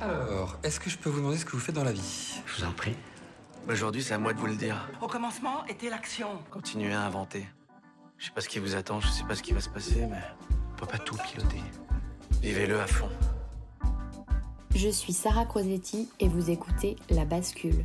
Alors, est-ce que je peux vous demander ce que vous faites dans la vie? Je vous en prie. Aujourd'hui, c'est à moi de vous le dire. Au commencement était l'action. Continuez à inventer. Je sais pas ce qui vous attend, je sais pas ce qui va se passer, mais on peut pas tout piloter. Vivez-le à fond. Je suis Sarah Crosetti et vous écoutez La Bascule.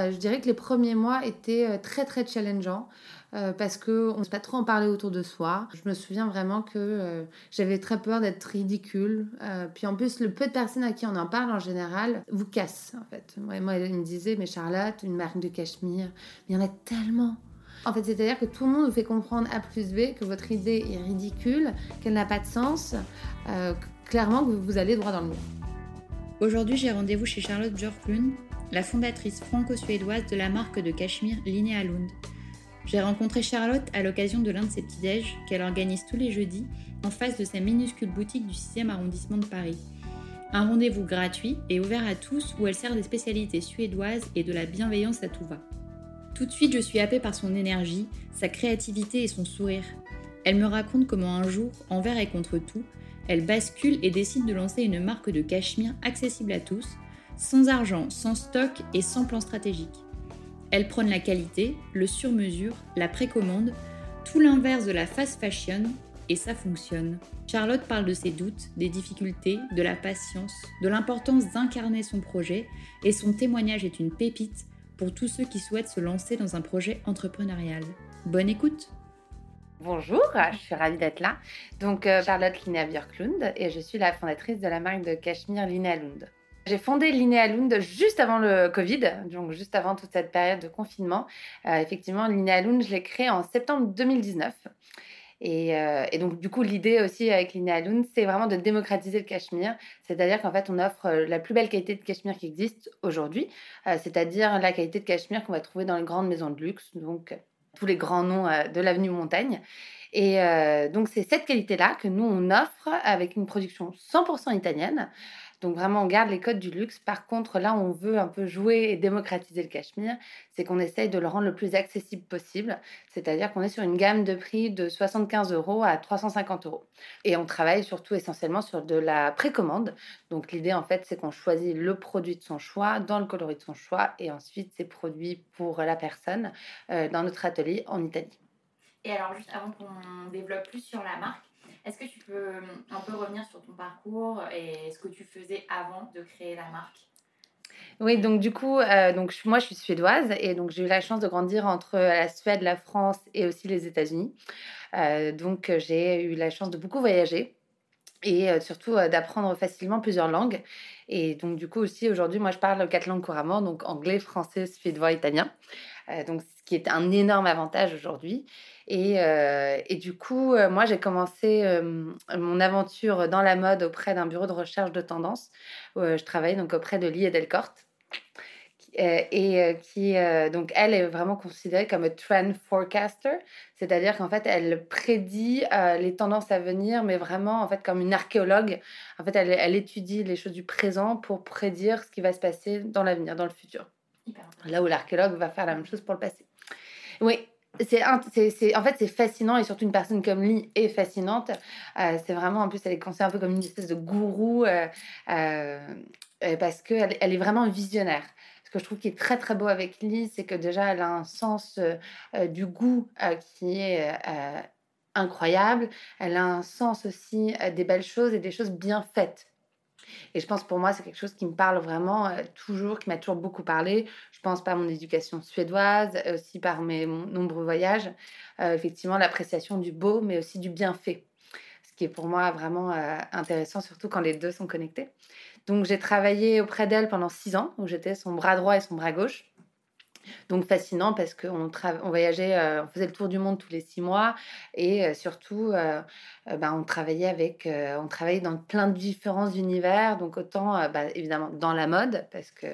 Euh, je dirais que les premiers mois étaient euh, très très challengeants euh, parce qu'on ne sait pas trop en parler autour de soi. Je me souviens vraiment que j'avais très peur d'être ridicule. puis en plus, le peu de personnes à qui on en parle en général vous casse en fait. Moi, moi il me disait, mais Charlotte, une marque de cachemire, il y en a tellement. En fait, c'est-à-dire que tout le monde vous fait comprendre A plus B que votre idée est ridicule, qu'elle n'a pas de sens, clairement que vous allez droit dans le mur. Aujourd'hui, j'ai rendez-vous chez Charlotte Björklund, la fondatrice franco-suédoise de la marque de cachemire Linnea Lund. J'ai rencontré Charlotte à l'occasion de l'un de ses petits-déj qu'elle organise tous les jeudis en face de sa minuscule boutique du 6e arrondissement de Paris. Un rendez-vous gratuit et ouvert à tous où elle sert des spécialités suédoises et de la bienveillance à tout va. Tout de suite, je suis happée par son énergie, sa créativité et son sourire. Elle me raconte comment un jour, envers et contre tout, elle bascule et décide de lancer une marque de cachemire accessible à tous, sans argent, sans stock et sans plan stratégique. Elle prône la qualité, le sur-mesure, la précommande, tout l'inverse de la fast fashion, et ça fonctionne. Charlotte parle de ses doutes, des difficultés, de la patience, de l'importance d'incarner son projet, et son témoignage est une pépite pour tous ceux qui souhaitent se lancer dans un projet entrepreneurial. Bonne écoute Bonjour, je suis ravie d'être là. Donc, euh, Charlotte Linnea Björklund et je suis la fondatrice de la marque de cachemire Linnea Lund. J'ai fondé Linnea Lund juste avant le Covid, donc juste avant toute cette période de confinement. Euh, effectivement, Linnea Lund, je l'ai créée en septembre 2019. Euh, et, donc, du coup, l'idée aussi avec Linnea Lund, c'est vraiment de démocratiser le cachemire. C'est-à-dire qu'en fait, on offre la plus belle qualité de cachemire qui existe aujourd'hui, c'est-à-dire la qualité de cachemire qu'on va trouver dans les grandes maisons de luxe. Donc, tous les grands noms euh, de l'avenue Montaigne. Et euh, donc, c'est cette qualité-là que nous, on offre avec une production 100% italienne. Donc, vraiment, on garde les codes du luxe. Par contre, là, on veut un peu jouer et démocratiser le cachemire. C'est qu'on essaye de le rendre le plus accessible possible. C'est-à-dire qu'on est sur une gamme de prix de 75 euros à 350 euros. Et on travaille surtout essentiellement sur de la précommande. Donc, l'idée, en fait, c'est qu'on choisit le produit de son choix, dans le coloris de son choix. Et ensuite, c'est produit pour la personne euh, dans notre atelier en Italie. Et alors, juste avant qu'on développe plus sur la marque, Est-ce que tu peux un peu revenir sur ton parcours et ce que tu faisais avant de créer la marque? Oui, donc du coup, euh, donc moi je suis suédoise et donc j'ai eu la chance de grandir entre la Suède, la France et aussi les États-Unis. Euh, donc j'ai eu la chance de beaucoup voyager et euh, surtout d'apprendre facilement plusieurs langues. Et donc du coup aussi aujourd'hui, moi je parle quatre langues couramment, donc anglais, français, suédois, italien. Donc ce qui est un énorme avantage aujourd'hui. Et, et, du coup, moi, j'ai commencé mon aventure dans la mode auprès d'un bureau de recherche de tendance. je travaillais donc auprès de Lee. Euh, et euh, qui, euh, donc, elle est vraiment considérée comme un trend forecaster, c'est-à-dire qu'en fait, elle prédit les tendances à venir, mais vraiment, en fait, comme une archéologue. En fait, elle étudie les choses du présent pour prédire ce qui va se passer dans l'avenir, dans le futur. Là où l'archéologue va faire la même chose pour le passé. Oui, c'est en fait c'est fascinant et surtout une personne comme Lee est fascinante c'est vraiment en plus elle est considérée un peu comme une espèce de gourou parce qu'elle elle est vraiment visionnaire ce que je trouve qui est très très beau avec Lise, c'est que déjà elle a un sens euh, euh, du goût euh, qui est incroyable. Elle a un sens aussi des belles choses et des choses bien faites. Et je pense pour moi, c'est quelque chose qui me parle vraiment toujours, qui m'a toujours beaucoup parlé. Je pense par mon éducation suédoise, aussi par mes nombreux voyages. effectivement, l'appréciation du beau, mais aussi du bien fait. Ce qui est pour moi vraiment intéressant, surtout quand les deux sont connectés. Donc j'ai travaillé auprès d'elle pendant six ans, où j'étais son bras droit et son bras gauche. Donc fascinant parce qu'on on voyageait, euh, on faisait le tour du monde tous les six mois et euh, surtout, euh, ben, on travaillait avec, on travaillait dans plein de différents univers. Donc autant, bah, évidemment, dans la mode parce que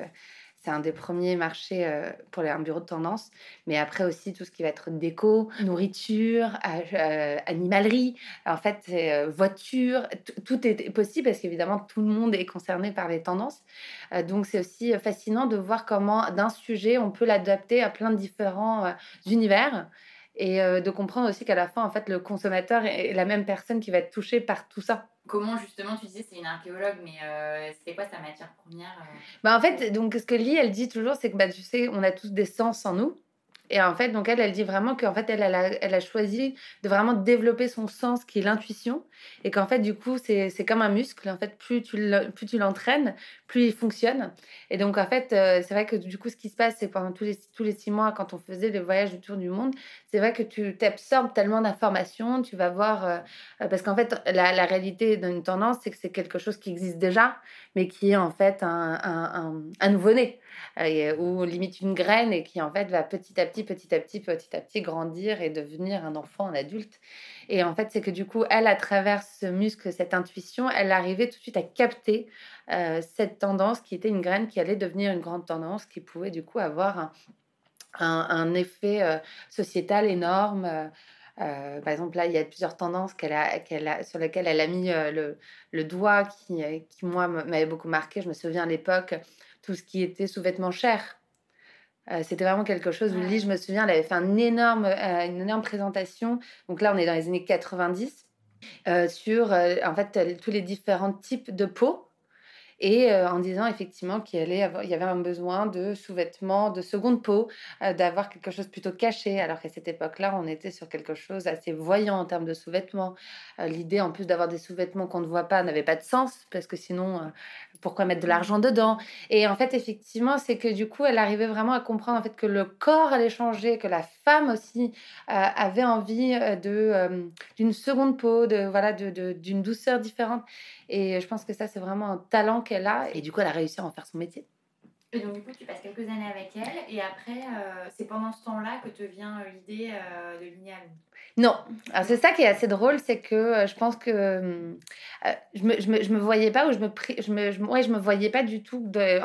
c'est un des premiers marchés euh, pour les bureaux de tendance. Mais après aussi, tout ce qui va être déco, nourriture, euh, animalerie, en fait, euh, voiture, tout est possible parce qu'évidemment, tout le monde est concerné par les tendances. donc, c'est aussi fascinant de voir comment d'un sujet, on peut l'adapter à plein de différents univers et de comprendre aussi qu'à la fin, en fait, le consommateur est la même personne qui va être touchée par tout ça. Comment justement tu disais c'est une archéologue, mais euh, c'était quoi sa matière première euh? bah En fait, donc ce que Lee elle dit toujours, c'est que bah, tu sais, on a tous des sens en nous. Et en fait, donc elle, elle dit vraiment qu'en fait, elle, a, choisi de vraiment développer son sens qui est l'intuition. Et qu'en fait, du coup, c'est comme un muscle. En fait, plus tu l'entraînes, plus il fonctionne. Et donc, en fait, euh, c'est vrai que du coup, ce qui se passe, c'est pendant tous les, six mois, quand on faisait les voyages autour du monde, c'est vrai que tu t'absorbes tellement d'informations, tu vas voir. Euh, parce qu'en fait, la, la réalité d'une tendance, c'est que c'est quelque chose qui existe déjà, mais qui est en fait un nouveau-né. Euh, ou limite une graine et qui en fait va petit à petit, petit à petit, petit à petit grandir et devenir un enfant, un adulte. Et en fait, c'est que du coup, elle, à travers ce muscle, cette intuition, elle arrivait tout de suite à capter euh, cette tendance qui était une graine qui allait devenir une grande tendance, qui pouvait du coup avoir un, effet euh, sociétal énorme. par exemple, là, il y a plusieurs tendances sur lesquelles elle a mis le, le, doigt qui, qui moi, m'avait beaucoup marqué. Je me souviens à l'époque, tout ce qui était sous-vêtements chers. Euh, c'était vraiment quelque chose où Lee, je me souviens, elle avait fait un énorme, euh, une énorme présentation. Donc là, on est dans les années 90 euh, sur en fait tous les différents types de peau et en disant effectivement qu'il y avait un besoin de sous-vêtements, de seconde peau, d'avoir quelque chose plutôt caché, alors qu'à cette époque-là, on était sur quelque chose assez voyant en termes de sous-vêtements. L'idée, en plus d'avoir des sous-vêtements qu'on ne voit pas, n'avait pas de sens, parce que sinon, pourquoi mettre de l'argent dedans? Et en fait, effectivement, c'est que du coup, elle arrivait vraiment à comprendre en fait que le corps allait changer, que la femme aussi avait envie de d'une seconde peau, de voilà, de d'une douceur différente. Et je pense que ça, c'est vraiment un talent qu'elle a. Et du coup, elle a réussi à en faire son métier. Et donc, du coup, tu passes quelques années avec elle. Et après, euh, c'est pendant ce temps-là que te vient euh, l'idée euh, de Linéa Non. Alors, c'est ça qui est assez drôle, c'est que je pense que je, me, je, me, je, me, voyais pas ou je me, je me, ouais, je me voyais pas du tout. De,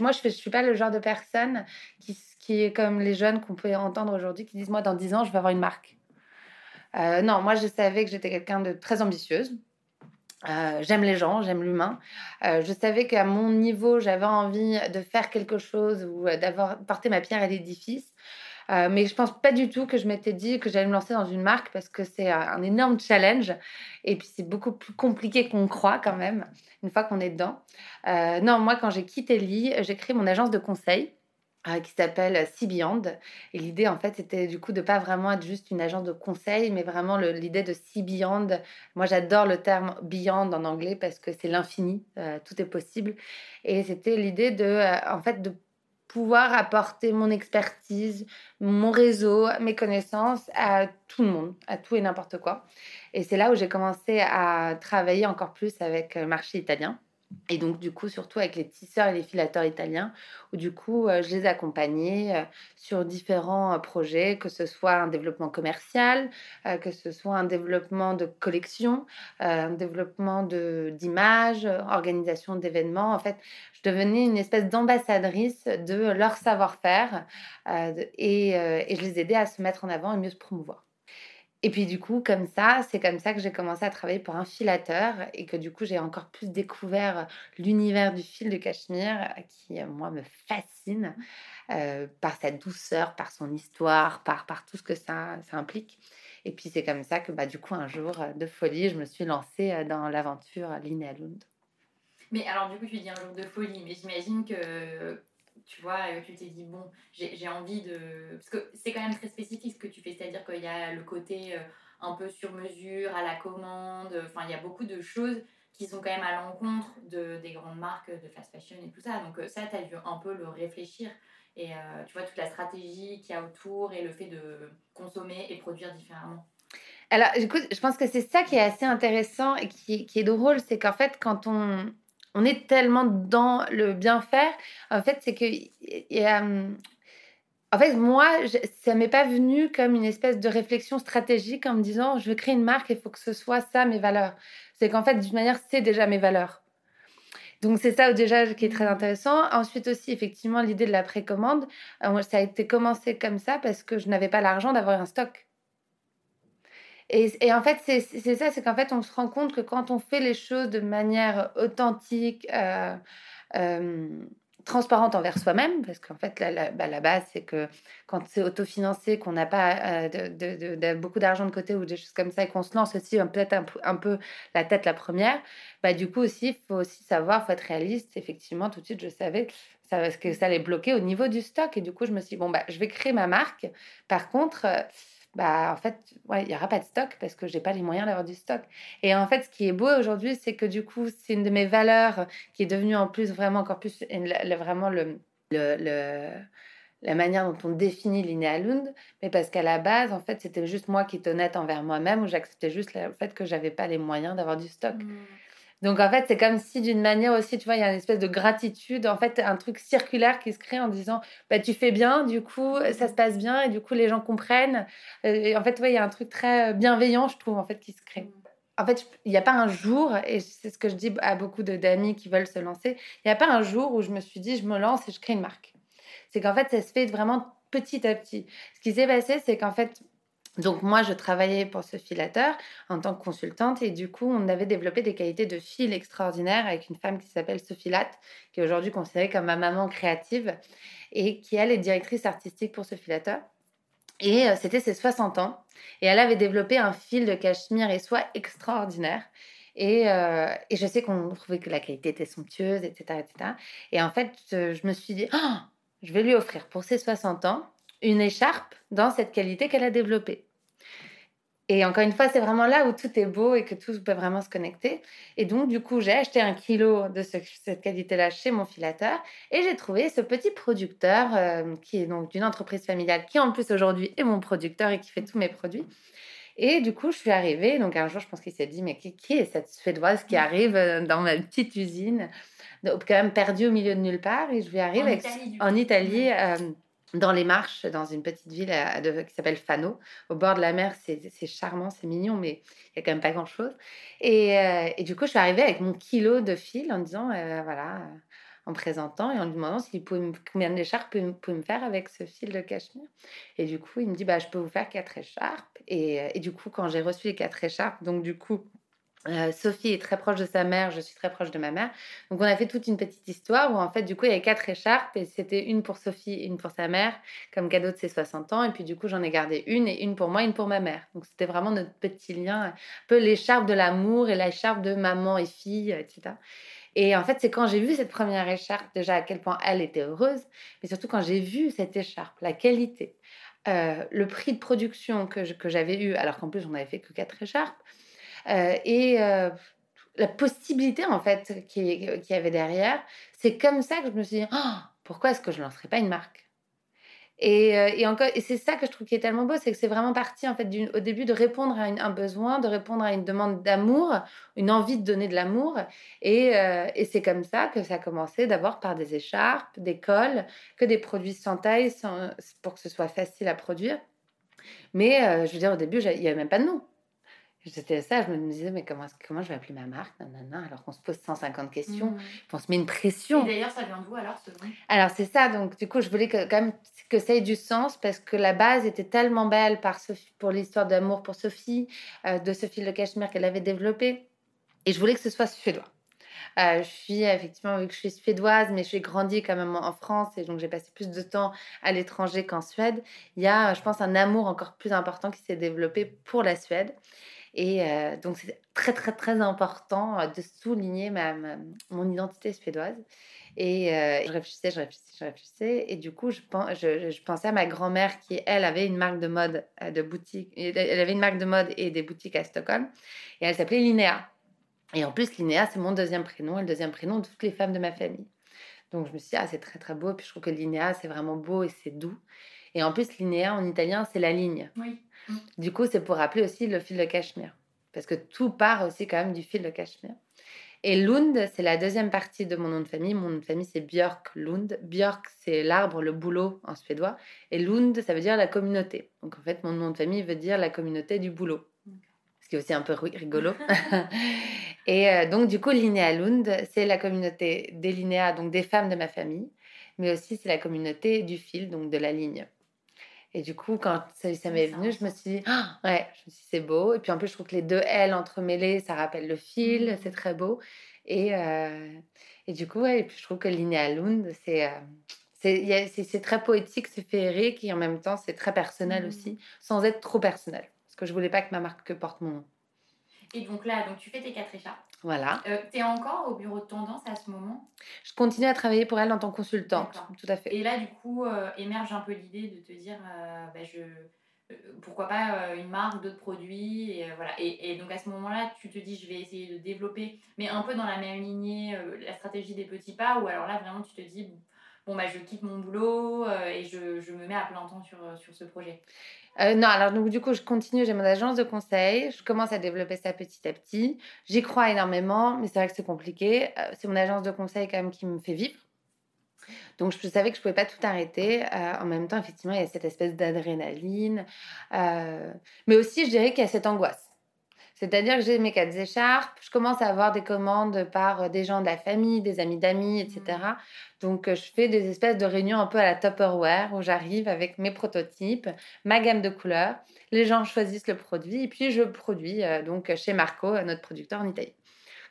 moi, je ne suis pas le genre de personne qui, qui est comme les jeunes qu'on peut entendre aujourd'hui qui disent Moi, dans 10 ans, je vais avoir une marque. non, moi, je savais que j'étais quelqu'un de très ambitieuse. Euh, j'aime les gens, j'aime l'humain. Euh, je savais qu'à mon niveau, j'avais envie de faire quelque chose ou euh, d'avoir porté ma pierre à l'édifice. mais je pense pas du tout que je m'étais dit que j'allais me lancer dans une marque parce que c'est un énorme challenge et puis c'est beaucoup plus compliqué qu'on croit quand même une fois qu'on est dedans. non, moi quand j'ai quitté Lee, j'ai créé mon agence de conseil qui s'appelle Sea Beyond. Et l'idée, en fait, c'était du coup de pas vraiment être juste une agence de conseil, mais vraiment l'idée de Beyond. Moi, j'adore le terme Beyond en anglais parce que c'est l'infini, euh, tout est possible. Et c'était l'idée de, euh, en fait, de pouvoir apporter mon expertise, mon réseau, mes connaissances à tout le monde, à tout et n'importe quoi. Et c'est là où j'ai commencé à travailler encore plus avec le marché italien. Et donc, du coup, surtout avec les tisseurs et les filateurs italiens, où du coup, euh, je les accompagnais euh, sur différents euh, projets, que ce soit un développement commercial, que ce soit un développement de collection, un développement d'images, organisation d'événements. En fait, je devenais une espèce d'ambassadrice de leur savoir-faire et, et je les aidais à se mettre en avant et mieux se promouvoir. Et puis du coup, comme ça, c'est comme ça que j'ai commencé à travailler pour un filateur et que du coup, j'ai encore plus découvert l'univers du fil de cachemire qui, euh, moi, me fascine euh, par sa douceur, par son histoire, par, par tout ce que ça, implique. Et puis c'est comme ça que bah, du coup, un jour euh, de folie, je me suis lancée dans l'aventure Linnea Lund. Mais alors du coup, tu dis un jour de folie, mais j'imagine que tu vois, tu t'es dit, bon, j'ai envie de... Parce que c'est quand même très spécifique ce que tu fais, c'est-à-dire qu'il y a le côté euh, un peu sur mesure, à la commande, enfin, il y a beaucoup de choses qui sont quand même à l'encontre de, des grandes marques de fast fashion et tout ça. Donc euh, ça, tu as dû un peu le réfléchir. Et euh, tu vois, toute la stratégie qu'il y a autour et le fait de consommer et produire différemment. Alors, écoute, je pense que c'est ça qui est assez intéressant et qui, qui est drôle, c'est qu'en fait, quand on, on est tellement dans le bien faire. En fait, c'est que. en fait, moi, ça m'est pas venu comme une espèce de réflexion stratégique en me disant je veux créer une marque, il faut que ce soit ça mes valeurs. C'est qu'en fait, d'une manière, c'est déjà mes valeurs. Donc c'est ça déjà qui est très intéressant. Ensuite aussi, effectivement, l'idée de la précommande, euh, ça a été commencé comme ça parce que je n'avais pas l'argent d'avoir un stock. Et, en fait, c'est ça, c'est qu'en fait, on se rend compte que quand on fait les choses de manière authentique, euh, euh, transparente envers soi-même, parce qu'en fait, la, bah, la, base, c'est que quand c'est autofinancé, qu'on n'a pas euh, beaucoup d'argent de côté ou des choses comme ça, et qu'on se lance aussi peut-être un, peu la tête la première, bah, du coup aussi, il faut aussi savoir, il faut être réaliste. Effectivement, tout de suite, je savais que ça allait bloquer au niveau du stock. Et du coup, je me suis dit, bon, bah, je vais créer ma marque. Par contre bah en fait, ouais, il n'y aura pas de stock parce que j'ai pas les moyens d'avoir du stock. Et en fait, ce qui est beau aujourd'hui, c'est que du coup, c'est une de mes valeurs qui est devenue en plus vraiment encore plus vraiment le, le, la manière dont on définit Linnea Lund, mais parce qu'à la base, en fait, c'était juste moi qui étais honnête envers moi-même, où j'acceptais juste le fait que j'avais pas les moyens d'avoir du stock. Mmh. Donc en fait, c'est comme si d'une manière aussi, tu vois, il y a une espèce de gratitude, en fait, un truc circulaire qui se crée en disant, bah tu fais bien, du coup, ça se passe bien, et du coup, les gens comprennent. Euh, et en fait, ouais, il y a un truc très bienveillant, je trouve, en fait, qui se crée. En fait, il n'y a pas un jour, et c'est ce que je dis à beaucoup d'amis qui veulent se lancer, il n'y a pas un jour où je me suis dit, je me lance et je crée une marque. C'est qu'en fait, ça se fait vraiment petit à petit. Ce qui s'est passé, c'est qu'en fait, donc moi, je travaillais pour ce filateur en tant que consultante et du coup, on avait développé des qualités de fil extraordinaires avec une femme qui s'appelle Sophie Latte, qui est aujourd'hui considérée comme ma maman créative et qui, elle, est directrice artistique pour ce filateur. Et euh, c'était ses 60 ans. Et elle avait développé un fil de cachemire et soie extraordinaire. Et, euh, je sais qu'on trouvait que la qualité était somptueuse, etc. etc. Et en fait, je me suis dit, oh, je vais lui offrir pour ses 60 ans une écharpe dans cette qualité qu'elle a développée. Et encore une fois, c'est vraiment là où tout est beau et que tout peut vraiment se connecter. Et donc, du coup, j'ai acheté un kilo de cette qualité-là chez mon filateur et j'ai trouvé ce petit producteur euh, qui est donc d'une entreprise familiale qui, en plus, aujourd'hui est mon producteur et qui fait tous mes produits. Et du coup, je suis arrivée. Donc, un jour, je pense qu'il s'est dit Mais qui, est cette Suédoise qui arrive euh, dans ma petite usine, quand même perdue au milieu de nulle part? Et je lui arrive en Italie. Euh, dans les marches, dans une petite ville qui s'appelle Fano, au bord de la mer. C'est charmant, c'est mignon, mais il n'y a quand même pas grand-chose. Et, euh, et, du coup, je suis arrivée avec mon kilo de fil en disant, euh, voilà, euh, en présentant et en lui demandant s'il pouvait me, combien d'écharpes il pouvait me faire avec ce fil de cachemire. Et du coup, il me dit, bah, je peux vous faire quatre écharpes. Et, et du coup, quand j'ai reçu les quatre écharpes, donc du coup, euh, Sophie est très proche de sa mère, je suis très proche de ma mère. Donc on a fait toute une petite histoire où en fait du coup il y avait quatre écharpes et c'était une pour Sophie une pour sa mère comme cadeau de ses 60 ans et puis du coup j'en ai gardé une et une pour moi, une pour ma mère. Donc c'était vraiment notre petit lien, un peu l'écharpe de l'amour et l'écharpe de maman et fille, etc. Et en fait, c'est quand j'ai vu cette première écharpe, déjà à quel point elle était heureuse, mais surtout quand j'ai vu cette écharpe, la qualité, euh, le prix de production que, j'avais eu, alors qu'en plus on n'avait fait que quatre écharpes, et euh, la possibilité en fait qu'il y avait derrière, c'est comme ça que je me suis dit, oh, pourquoi est-ce que je ne lancerais pas une marque? Euh, et, encore, et c'est ça que je trouve qui est tellement beau, c'est que c'est vraiment parti en fait au début de répondre à un besoin, de répondre à une demande d'amour, une envie de donner de l'amour. Et, euh, c'est comme ça que ça a commencé d'abord par des écharpes, des cols, que des produits sans taille pour que ce soit facile à produire. Mais euh, je veux dire, au début, il n'y avait même pas de nom. C'était ça, je me disais, mais comment, comment je vais appeler ma marque Alors qu'on se pose 150 questions, mmh. on se met une pression. Et d'ailleurs, ça vient d'où alors ce nom? Alors c'est ça, donc du coup, je voulais que, quand même que ça ait du sens parce que la base était tellement belle par Sophie, pour l'histoire d'amour pour Sophie, euh, de Sophie Le Cachemire qu'elle avait développée. Et je voulais que ce soit suédois. Euh, je suis effectivement, vu que je suis suédoise, mais je suis grandi quand même en France et donc j'ai passé plus de temps à l'étranger qu'en Suède. Il y a, je pense, un amour encore plus important qui s'est développé pour la Suède. Et euh, donc, c'est très, très, très important euh, de souligner ma, mon identité suédoise. Et euh, je réfléchissais, je réfléchissais, je réfléchissais. Et du coup, je, pensais à ma grand-mère qui, elle, avait une marque de mode, de boutique. Elle avait une marque de mode et des boutiques à Stockholm. Et elle s'appelait Linéa. Et en plus, Linéa, c'est mon deuxième prénom et le deuxième prénom de toutes les femmes de ma famille. Donc, je me suis dit, ah, c'est très, très beau. Puis, je trouve que Linéa, c'est vraiment beau et c'est doux. Et en plus, Linéa, en italien, c'est la ligne. Oui. Du coup, c'est pour rappeler aussi le fil de cachemire. Parce que tout part aussi quand même du fil de cachemire. Et Lund, c'est la deuxième partie de mon nom de famille. Mon nom de famille, c'est Björk Lund. Björk, c'est l'arbre, le boulot en suédois. Et Lund, ça veut dire la communauté. Donc en fait, mon nom de famille veut dire la communauté du boulot. Ce qui est aussi un peu rigolo. et euh, donc, du coup, Linéa Lund, c'est la communauté des linéas, donc des femmes de ma famille. Mais aussi, c'est la communauté du fil, donc de la ligne. Et du coup, quand ça, ça m'est venu, je me suis dit, ah, ouais, je me suis dit, c'est beau. Et puis en plus, je trouve que les deux L entremêlés, ça rappelle le fil, mmh. c'est très beau. Et, euh, et du coup, ouais, et puis je trouve que Lund, c'est. Euh, c'est très poétique, c'est féerique et en même temps c'est très personnel mmh. aussi, sans être trop personnel. Parce que je voulais pas que ma marque porte mon nom. Et donc là, donc tu fais tes quatre écharpes. Voilà. Euh, tu es encore au bureau de tendance à ce moment? Je continue à travailler pour elle en tant que consultante, tout à fait. Et là, du coup, euh, émerge un peu l'idée de te dire, euh, bah, je, pourquoi pas une marque, d'autres produits, et, voilà. Et, et, donc à ce moment-là, tu te dis, je vais essayer de développer, mais un peu dans la même lignée, la stratégie des petits pas, ou alors là, vraiment, tu te dis, bon, bah, je quitte mon boulot et je, je, me mets à plein temps sur, sur ce projet? Euh, non, alors donc du coup, je continue, j'ai mon agence de conseil, je commence à développer ça petit à petit. J'y crois énormément, mais c'est vrai que c'est compliqué. Euh, c'est mon agence de conseil quand même qui me fait vivre. Donc je savais que je pouvais pas tout arrêter. Euh, en même temps, effectivement, il y a cette espèce d'adrénaline. mais aussi, je dirais qu'il y a cette angoisse. C'est-à-dire que j'ai mes quatre écharpes, je commence à avoir des commandes par euh, des gens de la famille, des amis d'amis, etc. Mmh. Donc, euh, je fais des espèces de réunions un peu à la Tupperware où j'arrive avec mes prototypes, ma gamme de couleurs. Les gens choisissent le produit et puis je produis euh, donc chez Marco, notre producteur en Italie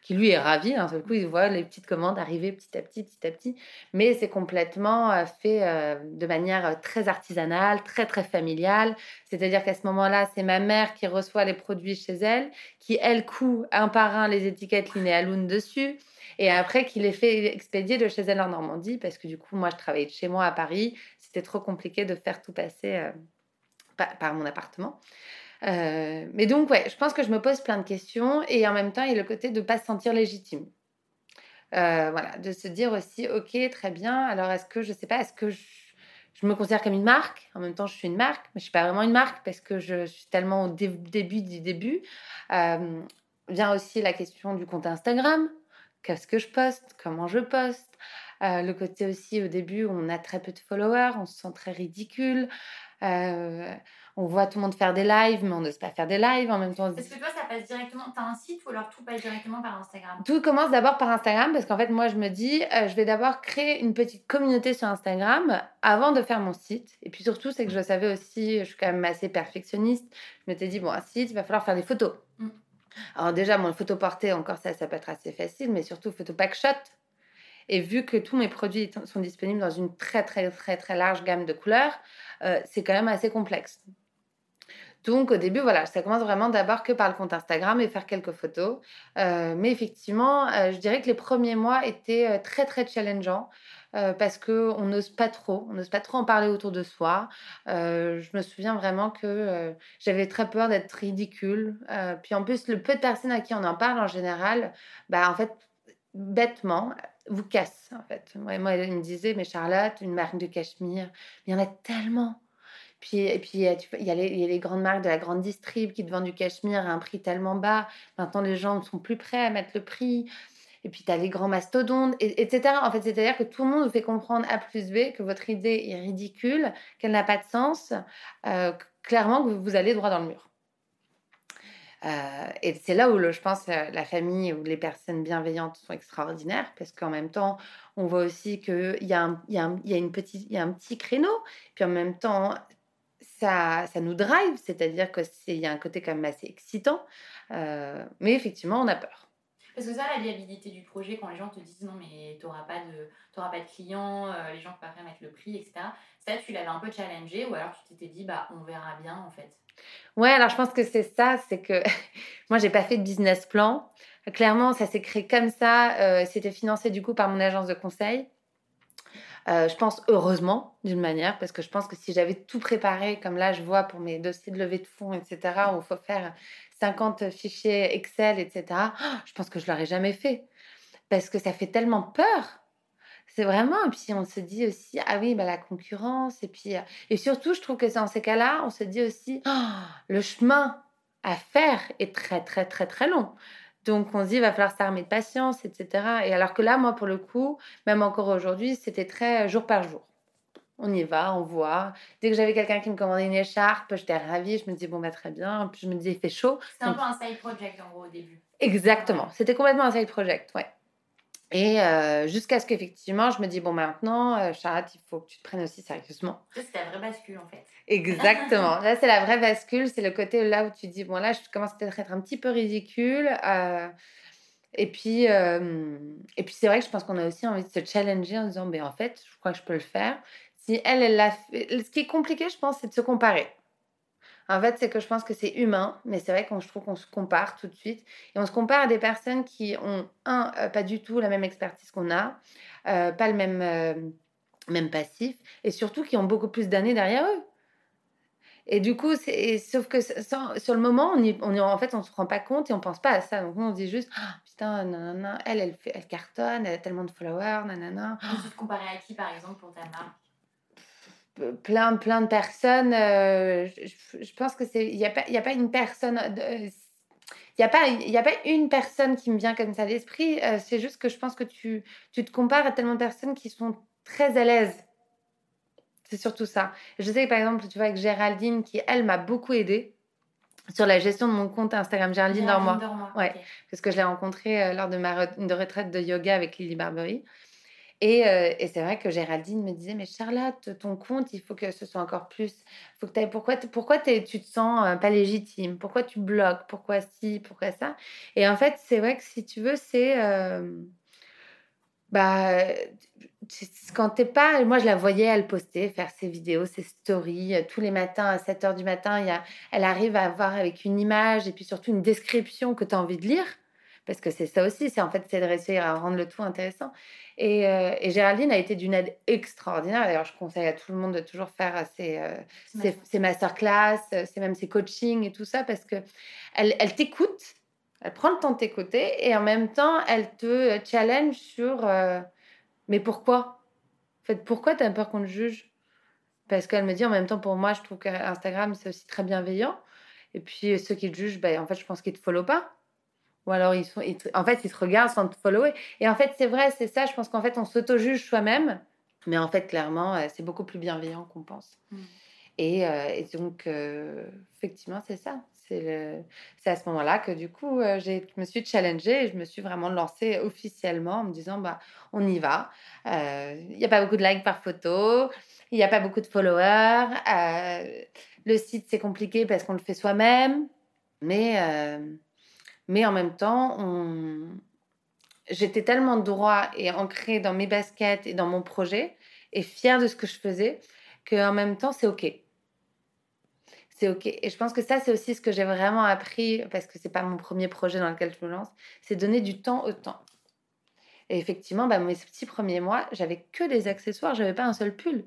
qui lui est ravi. D'un seul coup, il voit les petites commandes arriver petit à petit, petit à petit. Mais c'est complètement euh, fait euh, de manière euh, très artisanale, très, très familiale. C'est-à-dire qu'à ce moment-là, c'est ma mère qui reçoit les produits chez elle, qui, elle, coud un par un les étiquettes Linéaloun dessus. Et après, qui les fait expédier de chez elle en Normandie, parce que du coup, moi, je travaillais de chez moi à Paris. C'était trop compliqué de faire tout passer par mon appartement. Euh, mais donc, ouais, je pense que je me pose plein de questions et en même temps, il y a le côté de ne pas se sentir légitime. Euh, voilà, de se dire aussi, ok, très bien, alors est-ce que, je sais pas, est-ce que je, me considère comme une marque? En même temps, je suis une marque, mais je suis pas vraiment une marque parce que je suis tellement au début du début. Euh, vient aussi la question du compte Instagram. Qu'est-ce que je poste? Comment je poste? Le côté aussi, au début, on a très peu de followers, on se sent très ridicule. Euh, on voit tout le monde faire des lives, mais on n'ose pas faire des lives en même temps. Est-ce que toi, ça passe directement Tu as un site ou alors tout passe directement par Instagram? Tout commence d'abord par Instagram parce qu'en fait, moi, je me dis, euh, je vais d'abord créer une petite communauté sur Instagram avant de faire mon site. Et puis surtout, c'est que je savais aussi, je suis quand même assez perfectionniste. Je m'étais dit, bon, un site, il va falloir faire des photos. Mm. Alors déjà, mon photo portée, encore ça, ça peut être assez facile, mais surtout photo pack shot. Et vu que tous mes produits sont disponibles dans une très très très très large gamme de couleurs, euh, c'est quand même assez complexe. Donc au début, voilà, ça commence vraiment d'abord que par le compte Instagram et faire quelques photos. Euh, mais effectivement, euh, je dirais que les premiers mois étaient euh, très très challengeants. parce que on n'ose pas trop, on pas trop en parler autour de soi. je me souviens vraiment que j'avais très peur d'être ridicule. puis en plus, le peu de personnes à qui on en parle en général, bah en fait, bêtement, vous casse en fait. Moi, moi, elle me disait, mais Charlotte, une marque de cachemire, il y en a tellement. Puis, et puis, il y, a les, grandes marques de la grande distrib qui te vendent du cachemire à un prix tellement bas. Maintenant, les gens sont plus prêts à mettre le prix. Et puis, tu as les grands mastodontes, etc. En fait, c'est-à-dire que tout le monde vous fait comprendre A plus B que votre idée est ridicule, qu'elle n'a pas de sens, euh, clairement que vous allez droit dans le mur. Euh, et c'est là où je pense euh, la famille ou les personnes bienveillantes sont extraordinaires parce qu'en même temps, on voit aussi qu'il y, y, y a un petit créneau. Puis en même temps, ça, ça nous drive, c'est-à-dire qu'il y a un côté quand même assez excitant. Euh, mais effectivement, on a peur. Parce que ça, la viabilité du projet, quand les gens te disent non, mais tu n'auras pas, de, pas de clients, les gens ne peuvent pas mettre le prix, etc. Ça, tu l'avais un peu challengé ou alors tu t'étais dit, bah, on verra bien en fait? Ouais, alors je pense que c'est ça, c'est que moi, j'ai pas fait de business plan. Clairement, ça s'est créé comme ça. Euh, c'était financé du coup par mon agence de conseil. Euh, je pense heureusement d'une manière, parce que je pense que si j'avais tout préparé, comme là je vois pour mes dossiers de levée de fonds, etc., où il faut faire 50 fichiers Excel, etc., je pense que je l'aurais jamais fait. Parce que ça fait tellement peur c'est vraiment, et puis on se dit aussi, ah oui, bah, la concurrence, et puis, euh, et surtout, je trouve que dans ces cas-là, on se dit aussi, oh, le chemin à faire est très, très, très, très long. Donc on se dit, il va falloir s'armer de patience, etc. Et alors que là, moi, pour le coup, même encore aujourd'hui, c'était très jour par jour. On y va, on voit. Dès que j'avais quelqu'un qui me commandait une écharpe, j'étais ravie. Je me disais, bon, bah, très bien. Puis je me disais, il fait chaud. C'est un peu un side project, en gros, au début. Exactement. C'était complètement un side project, ouais. Et euh, jusqu'à ce qu'effectivement, je me dis, bon, maintenant, euh, Charlotte, il faut que tu te prennes aussi sérieusement. C'est la vraie bascule, en fait. Exactement. là, c'est la vraie bascule. C'est le côté là où tu dis, bon, là, je commence peut-être à être un petit peu ridicule. Euh, et puis, et puis c'est vrai que je pense qu'on a aussi envie de se challenger en disant, ben, en fait, je crois que je peux le faire. Si elle, elle l'a fait. Ce qui est compliqué, je pense, c'est de se comparer. En fait, c'est que je pense que c'est humain, mais c'est vrai qu'on trouve qu'on se compare tout de suite. Et on se compare à des personnes qui ont, un, euh, pas du tout la même expertise qu'on a, euh, pas le même, euh, même passif, et surtout qui ont beaucoup plus d'années derrière eux. Et du coup, c'est, sauf que sur le moment, on, y, en fait, on se rend pas compte et on pense pas à ça. Donc, on se dit juste, ah, putain, nanana, elle, elle, elle cartonne, elle a tellement de followers, nanana. Tu te comparer à qui, par exemple, pour ta marque? Plein, plein de personnes. Euh, je, pense que c'est. Il n'y a, pas, a pas une personne. Il n'y a, pas, y a pas une personne qui me vient comme ça à l'esprit. Euh, c'est juste que je pense que tu, tu te compares à tellement de personnes qui sont très à l'aise. C'est surtout ça. Je sais que par exemple, tu vois, avec Géraldine, qui elle m'a beaucoup aidée sur la gestion de mon compte Instagram Géraldine, Dormois. Ouais, parce que je l'ai rencontrée euh, lors de ma de retraite de yoga avec Lily Barbery. Et, c'est vrai que Géraldine me disait, mais Charlotte, ton compte, il faut que ce soit encore plus. Faut que pourquoi pourquoi tu te sens pas légitime? Pourquoi tu bloques? Pourquoi ci? Pourquoi ça? Et en fait, c'est vrai que si tu veux, c'est... Euh, bah, quand t'es pas... Moi, je la voyais, elle postait, faire ses vidéos, ses stories. Tous les matins, à 7 h du matin, il y a, elle arrive à avoir avec une image et puis surtout une description que tu as envie de lire parce que c'est ça aussi, c'est en fait c'est de réussir à rendre le tout intéressant. Et, euh, Géraldine a été d'une aide extraordinaire. D'ailleurs, je conseille à tout le monde de toujours faire ses, euh, ses, masterclass, euh, c'est même ses coachings et tout ça, parce que elle, elle t'écoute, elle prend le temps de t'écouter et en même temps, elle te challenge sur mais pourquoi? En fait, pourquoi tu as peur qu'on te juge? Parce qu'elle me dit en même temps, pour moi, je trouve qu'Instagram, c'est aussi très bienveillant. Et puis, ceux qui te jugent, ben, en fait, je pense qu'ils ne te follow pas. Ou alors, ils sont, en fait, ils se regardent sans te follower. Et en fait, c'est vrai, c'est ça. Je pense qu'en fait, on s'auto-juge soi-même. Mais en fait, clairement, euh, c'est beaucoup plus bienveillant qu'on pense. Mm. Et, euh, et, donc, euh, effectivement, c'est ça. C'est à ce moment-là que, du coup, je me suis challengée et je me suis vraiment lancée officiellement en me disant, bah, on y va. Il n'y a pas beaucoup de likes par photo. Il n'y a pas beaucoup de followers. le site, c'est compliqué parce qu'on le fait soi-même. Mais mais en même temps, j'étais tellement droit et ancrée dans mes baskets et dans mon projet et fière de ce que je faisais qu'en même temps, c'est OK. c'est OK. Et je pense que ça, c'est aussi ce que j'ai vraiment appris, parce que c'est pas mon premier projet dans lequel je me lance, c'est donner du temps au temps. Et effectivement, bah, mes petits premiers mois, j'avais que des accessoires, j'avais pas un seul pull.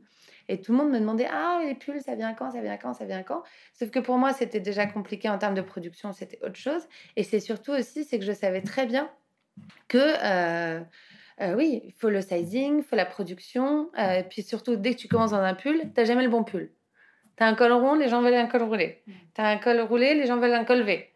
Et tout le monde me demandait Ah, les pulls, ça vient quand Ça vient quand Ça vient quand? Sauf que pour moi, c'était déjà compliqué en termes de production, c'était autre chose. Et c'est surtout aussi, c'est que je savais très bien que. Euh, euh, oui, il faut le sizing, il faut la production. Euh, et puis surtout, dès que tu commences dans un pull, tu n'as jamais le bon pull. Tu as un col rond, les gens veulent un col roulé. Mm. Tu as un col roulé, les gens veulent un col V.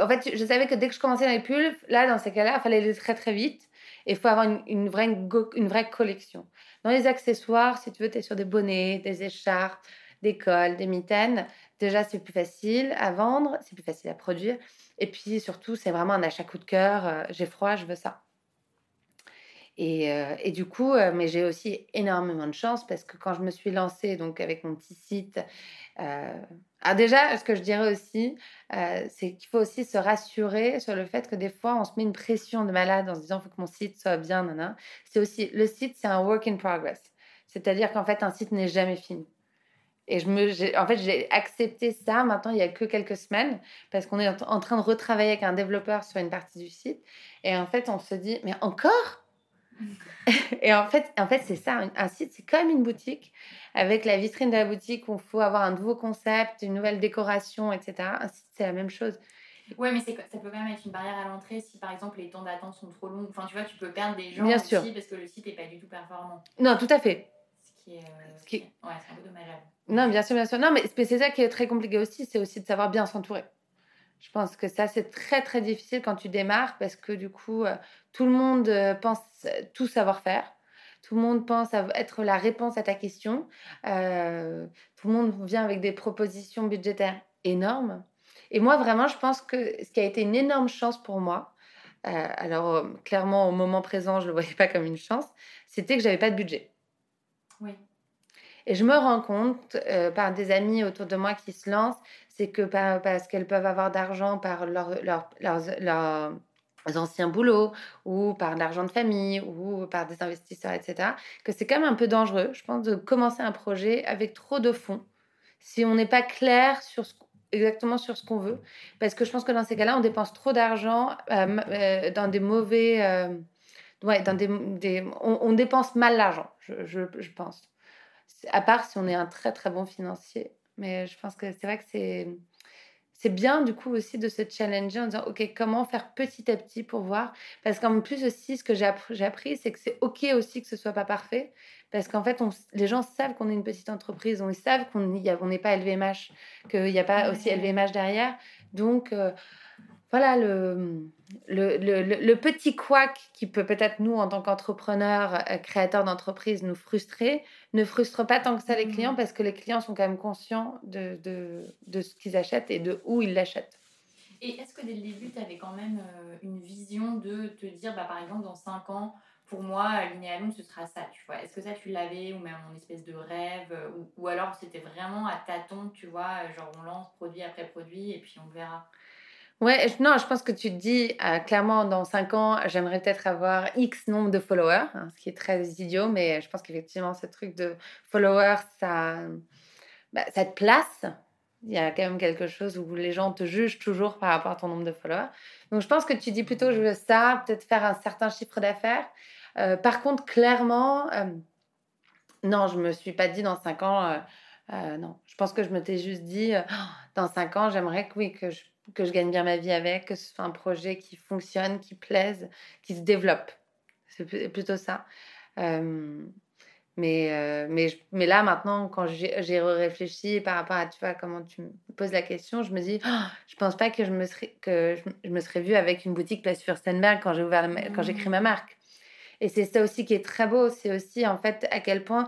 En fait, je savais que dès que je commençais dans les pulls, là, dans ces cas-là, il fallait aller très très vite. Il faut avoir une, vraie, une vraie collection. Dans les accessoires, si tu veux, tu es sur des bonnets, des écharpes, des cols, des mitaines. Déjà, c'est plus facile à vendre, c'est plus facile à produire. Et puis surtout, c'est vraiment un achat coup de cœur. Euh, j'ai froid, je veux ça. Et, euh, et, du coup, euh, mais j'ai aussi énormément de chance parce que quand je me suis lancée donc avec mon petit site, ah déjà, ce que je dirais aussi, c'est qu'il faut aussi se rassurer sur le fait que des fois, on se met une pression de malade en se disant, il faut que mon site soit bien, C'est aussi, le site, c'est un work in progress. C'est-à-dire qu'en fait, un site n'est jamais fini. Et je me, en fait, j'ai accepté ça maintenant il y a que quelques semaines parce qu'on est en train de retravailler avec un développeur sur une partie du site. Et en fait, on se dit, mais encore? Et en fait, en fait c'est ça. Un site, c'est comme une boutique avec la vitrine de la boutique où il faut avoir un nouveau concept, une nouvelle décoration, etc. C'est la même chose. Ouais, mais ça peut quand même être une barrière à l'entrée si par exemple les temps d'attente sont trop longs. Enfin, tu vois, tu peux perdre des gens Bien aussi sûr. parce que le site n'est pas du tout performant. Non, tout à fait. Ce qui est, euh, qui... Ouais, c'est un peu dommageable. Non, bien sûr, bien sûr. Non, mais c'est ça qui est très compliqué aussi, c'est aussi de savoir bien s'entourer. Je pense que ça, c'est très, très difficile quand tu démarres parce que du coup, euh, tout le monde euh, pense tout savoir faire. Tout le monde pense être la réponse à ta question. Euh, tout le monde vient avec des propositions budgétaires énormes. Et moi, vraiment, je pense que ce qui a été une énorme chance pour moi, alors clairement, au moment présent, je ne le voyais pas comme une chance, c'était que j'avais pas de budget. Oui. Et je me rends compte par des amis autour de moi qui se lancent, c'est que parce qu'elles peuvent avoir d'argent par leur, leurs, anciens boulots ou par l'argent de famille ou par des investisseurs, etc., que c'est quand même un peu dangereux, je pense, de commencer un projet avec trop de fonds si on n'est pas clair sur exactement sur ce qu'on veut. Parce que je pense que dans ces cas-là, on dépense trop d'argent dans des mauvais... Ouais, dans des, on, dépense mal l'argent, je, je, je pense. À part si on est un très très bon financier. Mais je pense que c'est vrai que c'est c'est bien du coup aussi de se challenger en disant ok comment faire petit à petit pour voir? Parce qu'en plus aussi ce que j'ai appris, c'est que c'est ok aussi que ce soit pas parfait. Parce qu'en fait on, les gens savent qu'on est une petite entreprise on savent qu'on n'est pas LVMH qu'il n'y a pas aussi LVMH derrière. Donc euh, voilà le, le, le, petit couac qui peut peut-être nous, en tant qu'entrepreneurs, euh, créateurs d'entreprise, nous frustrer, ne frustre pas tant que ça les mmh. clients parce que les clients sont quand même conscients de, de, de ce qu'ils achètent et de où ils l'achètent. Et est-ce que dès le début, tu avais quand même euh, une vision de te dire, bah, par exemple, dans 5 ans, pour moi, Linéalum, ce sera ça, tu vois? Est-ce que ça, tu l'avais, ou même en espèce de rêve, euh, ou, ou alors c'était vraiment à tâtons, tu vois, genre on lance produit après produit et puis on verra? Ouais, non, je pense que tu te dis euh, clairement dans 5 ans, j'aimerais peut-être avoir X nombre de followers, hein, ce qui est très idiot, mais je pense qu'effectivement, ce truc de followers, ça, bah, te place. Il y a quand même quelque chose où les gens te jugent toujours par rapport à ton nombre de followers. Donc, je pense que tu dis plutôt, je veux ça, peut-être faire un certain chiffre d'affaires. Euh, par contre, clairement, euh, non, je me suis pas dit dans 5 ans, non. Je pense que je me t'ai juste dit, dans 5 ans, j'aimerais que que je que je gagne bien ma vie avec, que ce soit un projet qui fonctionne, qui plaise, qui se développe. C'est plutôt ça. Euh, mais, euh, mais, mais là, maintenant, quand j'ai réfléchi par rapport à tu vois, comment tu me poses la question, je me dis, oh, je pense pas que je me serais, que je, me serais vue avec une boutique place Furstenberg quand j'ai ouvert, quand j'ai créé ma marque. Et c'est ça aussi qui est très beau, c'est aussi en fait à quel point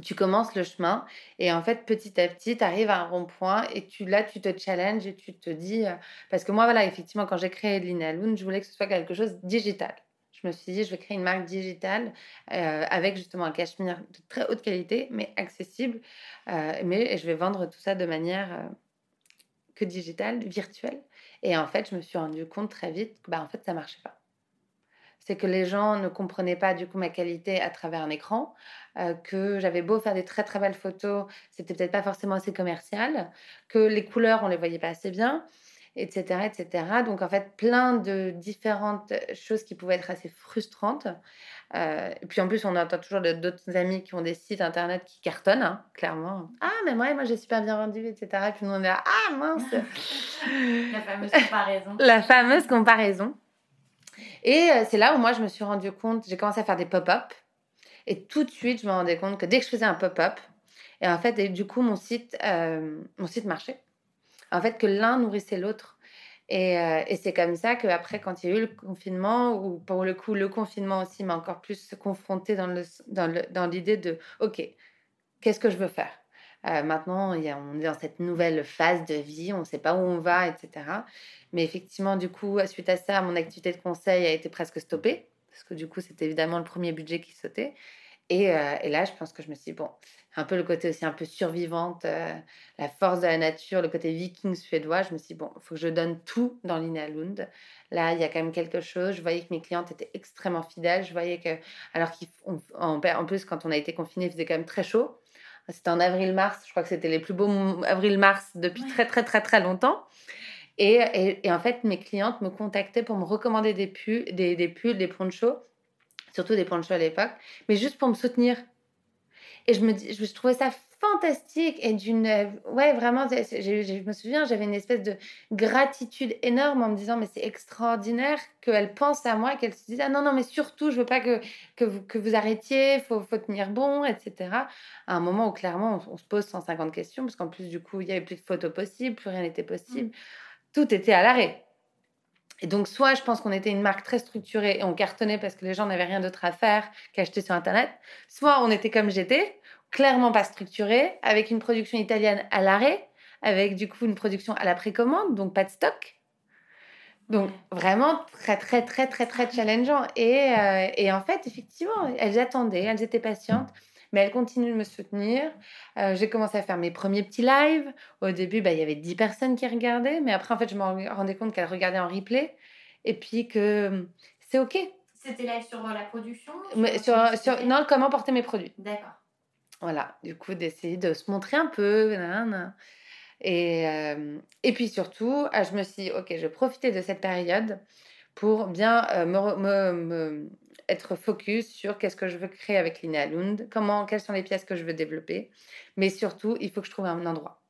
tu commences le chemin et en fait petit à petit tu arrives à un rond-point et tu là tu te challenges et tu te dis euh, parce que moi voilà effectivement quand j'ai créé Linaloon je voulais que ce soit quelque chose digital. Je me suis dit je vais créer une marque digitale euh, avec justement un cachemire de très haute qualité mais accessible euh, mais je vais vendre tout ça de manière que digitale virtuelle. Et en fait je me suis rendu compte très vite que bah en fait ça marchait pas c'est que les gens ne comprenaient pas du coup ma qualité à travers un écran, euh, que j'avais beau faire des très très belles photos, c'était peut-être pas forcément assez commercial, que les couleurs on les voyait pas assez bien, etc., etc. Donc en fait plein de différentes choses qui pouvaient être assez frustrantes. Euh, et puis en plus, on entend toujours d'autres amis qui ont des sites internet qui cartonnent, hein, clairement. Ah, mais moi, moi j'ai super bien vendu, etc. Et puis nous, on est là, ah mince La fameuse comparaison. La fameuse comparaison. Et euh, c'est là où moi, je me suis rendu compte, j'ai commencé à faire des pop-up. Et tout de suite, je me rendais compte que dès que je faisais un pop-up, et en fait, du coup, mon site, euh, mon site marchait. En fait, que l'un nourrissait l'autre. Et, euh, et c'est comme ça qu'après, quand il y a eu le confinement, ou pour le coup, le confinement aussi m'a encore plus confrontée dans l'idée dans de, OK, qu'est-ce que je veux faire? Maintenant, il y a, on est dans cette nouvelle phase de vie, on ne sait pas où on va, etc. Mais effectivement, du coup, suite à ça, mon activité de conseil a été presque stoppée, parce que du coup, c'était évidemment le premier budget qui sautait. Et, euh, là, je pense que je me suis dit, bon, un peu le côté aussi un peu survivante, euh, la force de la nature, le côté viking suédois. Je me suis dit, bon, il faut que je donne tout dans l'Inalund. Là, il y a quand même quelque chose. Je voyais que mes clientes étaient extrêmement fidèles. Je voyais que, alors qu'en en plus, quand on a été confinés, il faisait quand même très chaud. C'était en avril-mars. Je crois que c'était les plus beaux avril-mars depuis très, très, très, très longtemps. Et, et, en fait, mes clientes me contactaient pour me recommander des, pulls, des, des pulls, des ponchos, surtout des ponchos à l'époque, mais juste pour me soutenir. Et je me, je trouvais ça fantastique et d'une. Ouais, vraiment, je, me souviens, j'avais une espèce de gratitude énorme en me disant, mais c'est extraordinaire qu'elle pense à moi, qu'elle se dise, ah non, non, mais surtout, je veux pas que, que, vous, que vous arrêtiez, il faut, faut, tenir bon, etc. À un moment où clairement, on, se pose 150 questions, parce qu'en plus, du coup, il n'y avait plus de photos possibles, plus rien n'était possible. Mmh tout était à l'arrêt. Et donc, soit je pense qu'on était une marque très structurée et on cartonnait parce que les gens n'avaient rien d'autre à faire qu'acheter sur Internet, soit on était comme j'étais, clairement pas structuré, avec une production italienne à l'arrêt, avec du coup une production à la précommande, donc pas de stock. Donc vraiment très très très très très challengeant. Et, euh, et en fait, effectivement, elles attendaient, elles étaient patientes mais elle continue de me soutenir. Euh, j'ai commencé à faire mes premiers petits lives. Au début, bah, il y avait 10 personnes qui regardaient, mais après, en fait, je me rendais compte qu'elles regardaient en replay et puis que hum, c'est OK. C'était live sur euh, la production mais sur, sur, Non, comment porter mes produits. D'accord. Voilà, du coup, d'essayer de se montrer un peu. Et, euh, et puis surtout, ah, je me suis dit, OK, je vais profiter de cette période pour bien me, être focus sur qu'est-ce que je veux créer avec Linnea Lund, comment, quelles sont les pièces que je veux développer. Mais surtout, il faut que je trouve un endroit.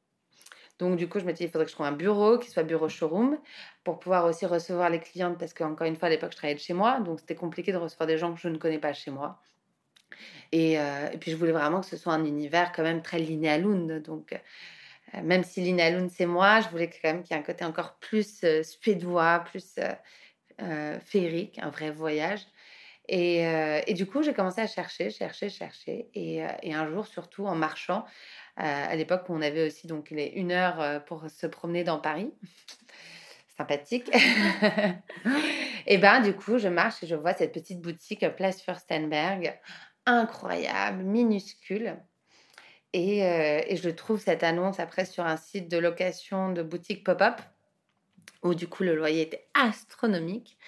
Donc, du coup, je me dis, il faudrait que je trouve un bureau qui soit bureau showroom pour pouvoir aussi recevoir les clientes parce qu'encore une fois, à l'époque, je travaillais de chez moi. Donc, c'était compliqué de recevoir des gens que je ne connais pas chez moi. Et, euh, puis, je voulais vraiment que ce soit un univers quand même très Linnea Lund. Donc, euh, même si Linnea Lund, c'est moi, je voulais quand même qu'il y ait un côté encore plus euh, suédois, plus féerique, un vrai voyage. Euh, et, du coup, j'ai commencé à chercher, chercher, chercher. Et, euh, un jour, surtout en marchant, euh, à l'époque où on avait aussi donc les une heure pour se promener dans Paris, sympathique. et ben du coup, je marche et je vois cette petite boutique Place Furstenberg, incroyable, minuscule. Et, et, je trouve cette annonce après sur un site de location de boutique pop-up, où du coup le loyer était astronomique.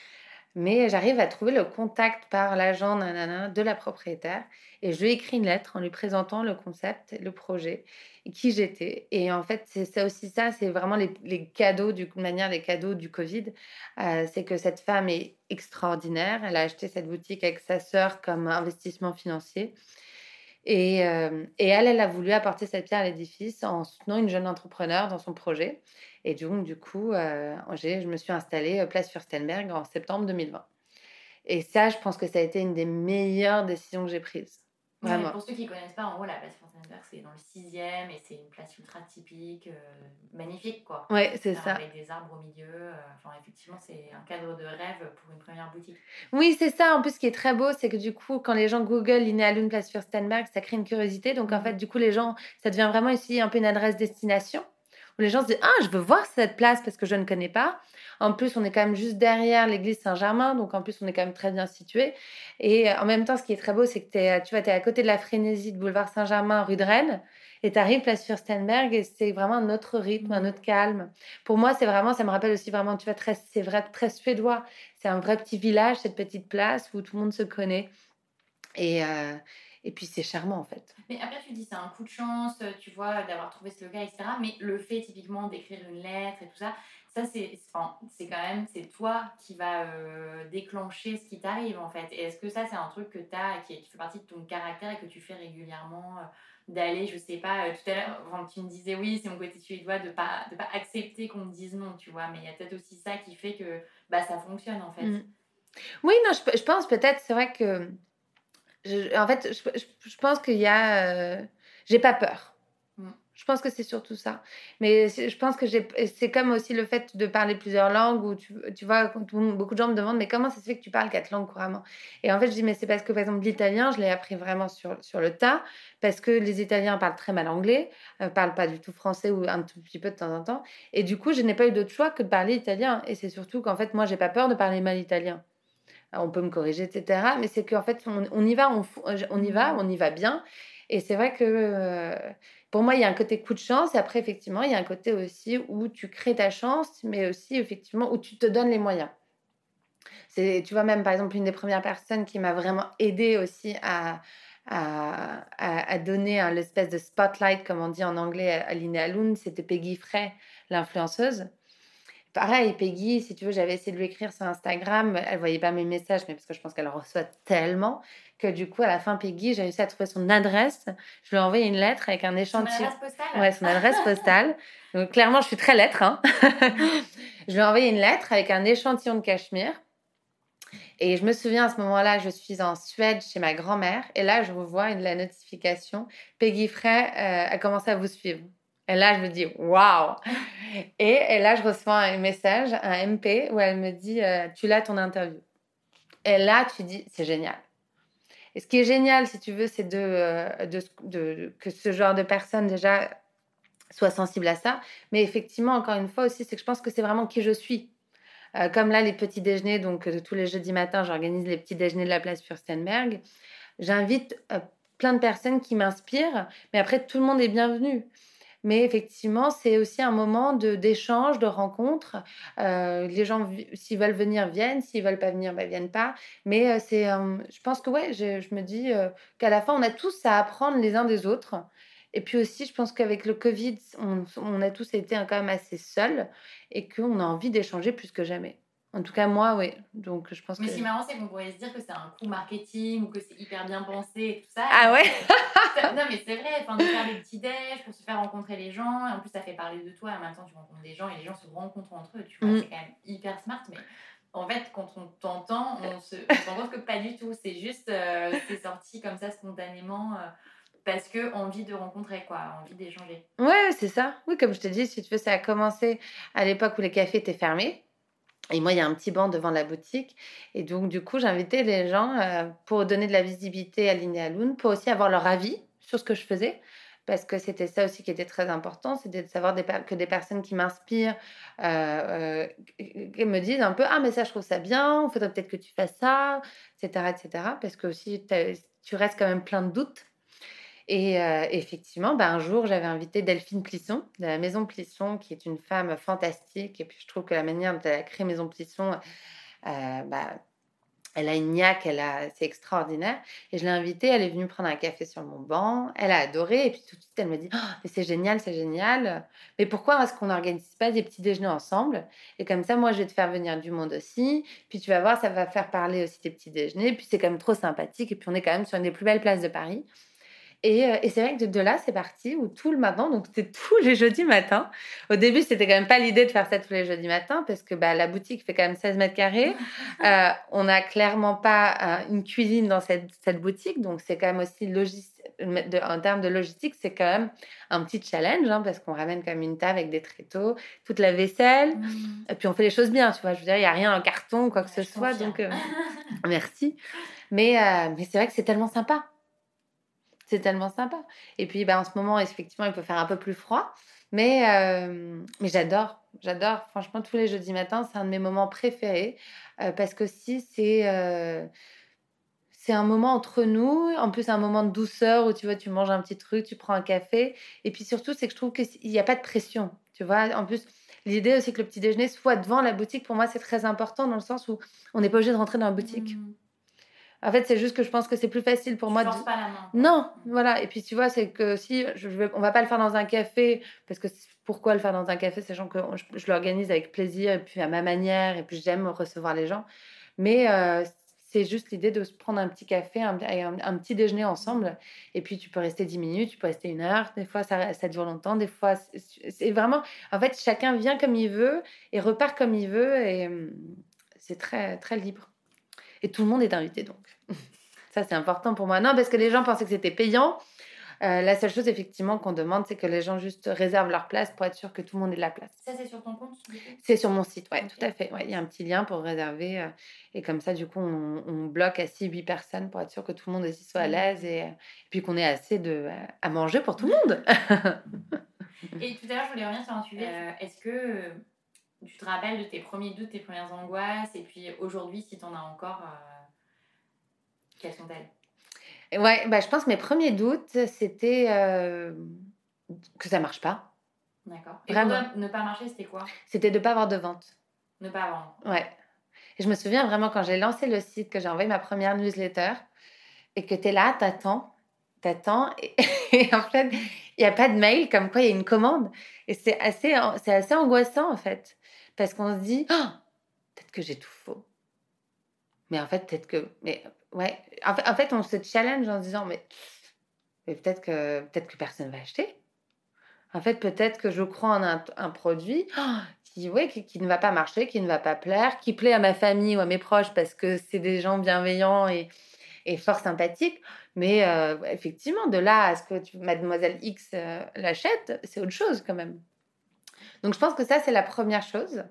Mais j'arrive à trouver le contact par l'agent de la propriétaire et je lui écris une lettre en lui présentant le concept, le projet, et qui j'étais. Et en fait, c'est ça aussi ça, c'est vraiment les, cadeaux, du, manière les cadeaux du Covid. Euh, c'est que cette femme est extraordinaire. Elle a acheté cette boutique avec sa sœur comme investissement financier. Et, euh, et, elle, elle a voulu apporter cette pierre à l'édifice en soutenant une jeune entrepreneur dans son projet. Et donc, du coup, euh, je me suis installée euh, place Furstenberg en septembre 2020. Et ça, je pense que ça a été une des meilleures décisions que j'ai prises. Vraiment. pour ceux qui ne connaissent pas, en gros, la place Furstenberg, c'est dans le 6e et c'est une place ultra typique, euh, magnifique, quoi. Ouais, c'est ça. Avec des arbres au milieu. enfin, effectivement, c'est un cadre de rêve pour une première boutique. Oui, c'est ça. En plus, ce qui est très beau, c'est que du coup, quand les gens googlent Linéalune place Furstenberg, ça crée une curiosité. Donc, en mmh fait, du coup, les gens, ça devient vraiment ici un peu une adresse destination où les gens se disent Ah, je veux voir cette place parce que je ne connais pas. En plus, on est quand même juste derrière l'église Saint-Germain, donc en plus, on est quand même très bien situé. Et euh, en même temps, ce qui est très beau, c'est que es, tu vois, es à côté de la frénésie de boulevard Saint-Germain, rue de Rennes. Et tu arrives place Fürstenberg et c'est vraiment un autre rythme, un autre calme. Pour moi, c'est vraiment, ça me rappelle aussi vraiment, tu vois, c'est vrai, très suédois. C'est un vrai petit village, cette petite place où tout le monde se connaît. Et, euh, et puis c'est charmant en fait. Mais après tu dis c'est un coup de chance, tu vois, d'avoir trouvé ce gars, etc. Mais le fait typiquement d'écrire une lettre et tout ça, ça c'est enfin, c'est quand même c'est toi qui va euh, déclencher ce qui t'arrive en fait. Et est-ce que ça c'est un truc que tu as qui, qui, fait partie de ton caractère et que tu fais régulièrement euh, d'aller je sais pas tout à l'heure tu me disais oui c'est mon côté suédois de pas de pas accepter qu'on me dise non tu vois mais il y a peut-être aussi ça qui fait que bah ça fonctionne en fait. Mmh. Oui non je, je pense peut-être c'est vrai que en fait, je, pense qu'il y a. Euh, j'ai pas peur. Mm. Je pense que c'est surtout ça. Mais je pense que c'est comme aussi le fait de parler plusieurs langues où tu, tu vois, beaucoup de gens me demandent mais comment ça se fait que tu parles quatre langues couramment? Et en fait, je dis mais c'est parce que par exemple l'italien, je l'ai appris vraiment sur, sur le tas parce que les Italiens parlent très mal anglais, ne euh, parlent pas du tout français ou un tout petit peu de temps en temps. Et du coup, je n'ai pas eu d'autre choix que de parler italien. Et c'est surtout qu'en fait, moi, j'ai pas peur de parler mal italien on peut me corriger, etc. Mais c'est qu'en fait, on, y va, on, y va, mmh. on y va bien. Et c'est vrai que euh, pour moi, il y a un côté coup de chance. Et après, effectivement, il y a un côté aussi où tu crées ta chance, mais aussi, effectivement, où tu te donnes les moyens. C'est, tu vois, même par exemple, une des premières personnes qui m'a vraiment aidé aussi à, à, donner l'espèce de spotlight, comme on dit en anglais, à Linnea Lund, c'était Peggy Frey, l'influenceuse. Pareil, Peggy, si tu veux, j'avais essayé de lui écrire sur Instagram. Elle voyait pas mes messages, mais parce que je pense qu'elle en reçoit tellement que du coup, à la fin, Peggy, j'ai réussi à trouver son adresse. Je lui ai envoyé une lettre avec un échantillon. Son adresse postale Ouais, son adresse postale. Donc, clairement, je suis très lettre. Hein. je lui ai envoyé une lettre avec un échantillon de cachemire. Et je me souviens à ce moment-là, je suis en Suède chez ma grand-mère. Et là, je revois une, la notification. Peggy Frey euh, a commencé à vous suivre. Et là, je me dis, waouh! Et, là, je reçois un message, un MP, où elle me dit, euh, tu l'as ton interview. Et là, tu dis, c'est génial. Et ce qui est génial, si tu veux, c'est de, euh, de, que ce genre de personne, déjà, soit sensible à ça. Mais effectivement, encore une fois aussi, c'est que je pense que c'est vraiment qui je suis. Euh, comme là, les petits déjeuners, donc tous les jeudis matins, j'organise les petits déjeuners de la place Furstenberg. J'invite plein de personnes qui m'inspirent, mais après, tout le monde est bienvenu. Mais effectivement, c'est aussi un moment d'échange, de, rencontre. Euh, les gens, s'ils veulent venir, viennent. S'ils veulent pas venir, bah, viennent pas. Mais euh, c'est, je pense que ouais, je, me dis euh, qu'à la fin, on a tous à apprendre les uns des autres. Et puis aussi, je pense qu'avec le Covid, on, on, a tous été quand même assez seuls et qu'on a envie d'échanger plus que jamais. En tout cas, moi, oui. Donc, je pense mais ce qui est marrant, c'est qu'on pourrait se dire que c'est un coup marketing ou que c'est hyper bien pensé et tout ça. Ah ouais? Non, mais c'est vrai. Enfin, de faire des petits déj pour se faire rencontrer les gens. Et en plus, ça fait parler de toi. Et en même temps, tu rencontres des gens et les gens se rencontrent entre eux. Tu vois, mm. c'est quand même hyper smart. Mais en fait, quand on t'entend, on se, rend compte que pas du tout. C'est juste, euh, c'est sorti comme ça spontanément. Euh, parce que envie de rencontrer quoi, envie d'échanger. Ouais, c'est ça. Oui, comme je te dis, si tu veux, ça a commencé à l'époque où les cafés étaient fermés. Et moi, il y a un petit banc devant la boutique. Et donc, du coup, j'invitais les gens euh, pour donner de la visibilité à Loon, pour aussi avoir leur avis sur ce que je faisais. Parce que c'était ça aussi qui était très important, c'était de savoir que des personnes qui m'inspirent euh, euh, me disent un peu Ah, mais ça, je trouve ça bien, il faudrait peut-être que tu fasses ça, etc. etc. parce que aussi, tu restes quand même plein de doutes. Et euh, effectivement, bah, un jour, j'avais invité Delphine Plisson de la Maison Plisson, qui est une femme fantastique. Et puis, je trouve que la manière dont elle a créé Maison Plisson, euh, bah, elle a une niaque, a, c'est extraordinaire. Et je l'ai invitée, elle est venue prendre un café sur mon banc. Elle a adoré. Et puis tout de suite, elle me dit oh, Mais c'est génial, c'est génial. Mais pourquoi est-ce qu'on n'organise pas des petits déjeuners ensemble? Et comme ça, moi, je vais te faire venir du monde aussi. Puis tu vas voir, ça va faire parler aussi tes petits déjeuners. Puis c'est quand même trop sympathique. Et puis on est quand même sur une des plus belles places de Paris. Euh, et, c'est vrai que de, là, c'est parti, où tout le matin, donc c'était tous les jeudis matins. Au début, c'était quand même pas l'idée de faire ça tous les jeudis matins, parce que bah, la boutique fait quand même 16 mètres carrés. Euh, on n'a clairement pas euh, une cuisine dans cette, cette boutique, donc c'est quand même aussi logistique. en termes de logistique, c'est quand même un petit challenge, hein, parce qu'on ramène quand même une table avec des tréteaux, toute la vaisselle, mmh. et puis on fait les choses bien, tu vois. Je veux dire, il n'y a rien en carton, quoi que ce soit, donc merci. Mais, mais c'est vrai que c'est tellement sympa. C'est tellement sympa. Et puis, bah, en ce moment, effectivement, il peut faire un peu plus froid. Mais, euh, mais j'adore, j'adore. Franchement, tous les jeudis matins, c'est un de mes moments préférés. Euh, parce que si c'est. Euh, c'est un moment entre nous. En plus, un moment de douceur où tu vois, tu manges un petit truc, tu prends un café. Et puis surtout, c'est que je trouve qu'il n'y a pas de pression. Tu vois, en plus, l'idée aussi que le petit déjeuner soit devant la boutique, pour moi, c'est très important dans le sens où on n'est pas obligé de rentrer dans la boutique. Mmh. En fait, c'est juste que je pense que c'est plus facile pour Tu moi. de- pas la main. Non, voilà. Et puis tu vois, c'est que si je vais, on va pas le faire dans un café, parce que pourquoi le faire dans un café, sachant que je, je l'organise avec plaisir et puis à ma manière, et puis j'aime recevoir les gens. Mais euh, c'est juste l'idée de se prendre un petit café, un, un- un petit déjeuner ensemble. Et puis tu peux rester 10 minutes, tu peux rester une heure. Des fois, ça, ça dure longtemps. Des fois, c'est c'est vraiment. En fait, chacun vient comme il veut et repart comme il veut. Et hum, c'est très, très libre. Et tout le monde est invité donc. Ça, c'est important pour moi. Non, parce que les gens pensaient que c'était payant. Euh, la seule chose, effectivement, qu'on demande, c'est que les gens juste réservent leur place pour être sûr que tout le monde ait de la place. Ça, c'est sur ton compte C'est sur mon site, Ok. tout à fait. Ouais, Il y a un petit lien pour réserver. euh, et comme ça, du coup, on, on bloque à 6-8 personnes pour être sûr que tout le monde aussi soit à Mhm. l'aise et, euh, et puis qu'on ait assez de, à manger pour tout le monde. Et tout à l'heure, je voulais revenir sur un sujet. Euh, Est-ce que tu te rappelles de tes premiers doutes, tes premières angoisses? Et puis aujourd'hui, si tu en as encore, quelles sont-elles? Ouais, bah, je pense que mes premiers doutes, c'était euh, que ça marche pas. D'accord. Et Vraiment. pour toi, ne pas marcher, c'était quoi? C'était de ne pas avoir de vente. Ne pas vendre. Ouais. Et je me souviens vraiment quand j'ai lancé le site, que j'ai envoyé ma première newsletter et que tu es là, t'attends, t'attends et, et en fait, il n'y a pas de mail comme quoi il y a une commande. Et c'est assez, c'est assez angoissant en fait. Parce qu'on se dit, Oh, peut-être que j'ai tout faux. Mais en fait, peut-être que. Mais ouais. En fait, on se challenge en se disant, mais, peut-être que, peut que personne va acheter. En fait, peut-être que je crois en un, produit oh, qui, ouais, qui, ne va pas marcher, qui ne va pas plaire, qui plaît à ma famille ou à mes proches parce que c'est des gens bienveillants et, et fort sympathiques. Mais euh, effectivement, de là à ce que Mademoiselle X euh, l'achète, c'est autre chose quand même. Donc je pense que ça, c'est la première chose.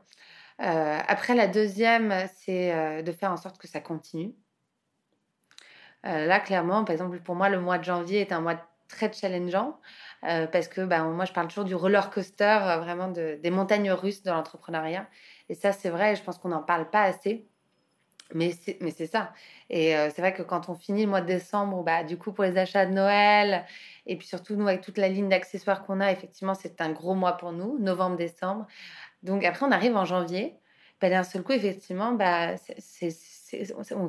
Euh, après, la deuxième, c'est de faire en sorte que ça continue. Euh, là, clairement, par exemple, pour moi, le mois de janvier est un mois très challengeant euh, parce que bah, moi, je parle toujours du roller coaster, euh, vraiment de- des montagnes russes de l'entrepreneuriat. Et ça, c'est vrai, je pense qu'on n'en parle pas assez. Mais c'est, ça. Et c'est vrai que quand on finit le mois de décembre, bah, du coup, pour les achats de Noël, et puis surtout, nous, avec toute la ligne d'accessoires qu'on a, effectivement, c'est un gros mois pour nous, novembre-décembre. Donc après, on arrive en janvier. Bah, d'un seul coup, effectivement, bah, c'est,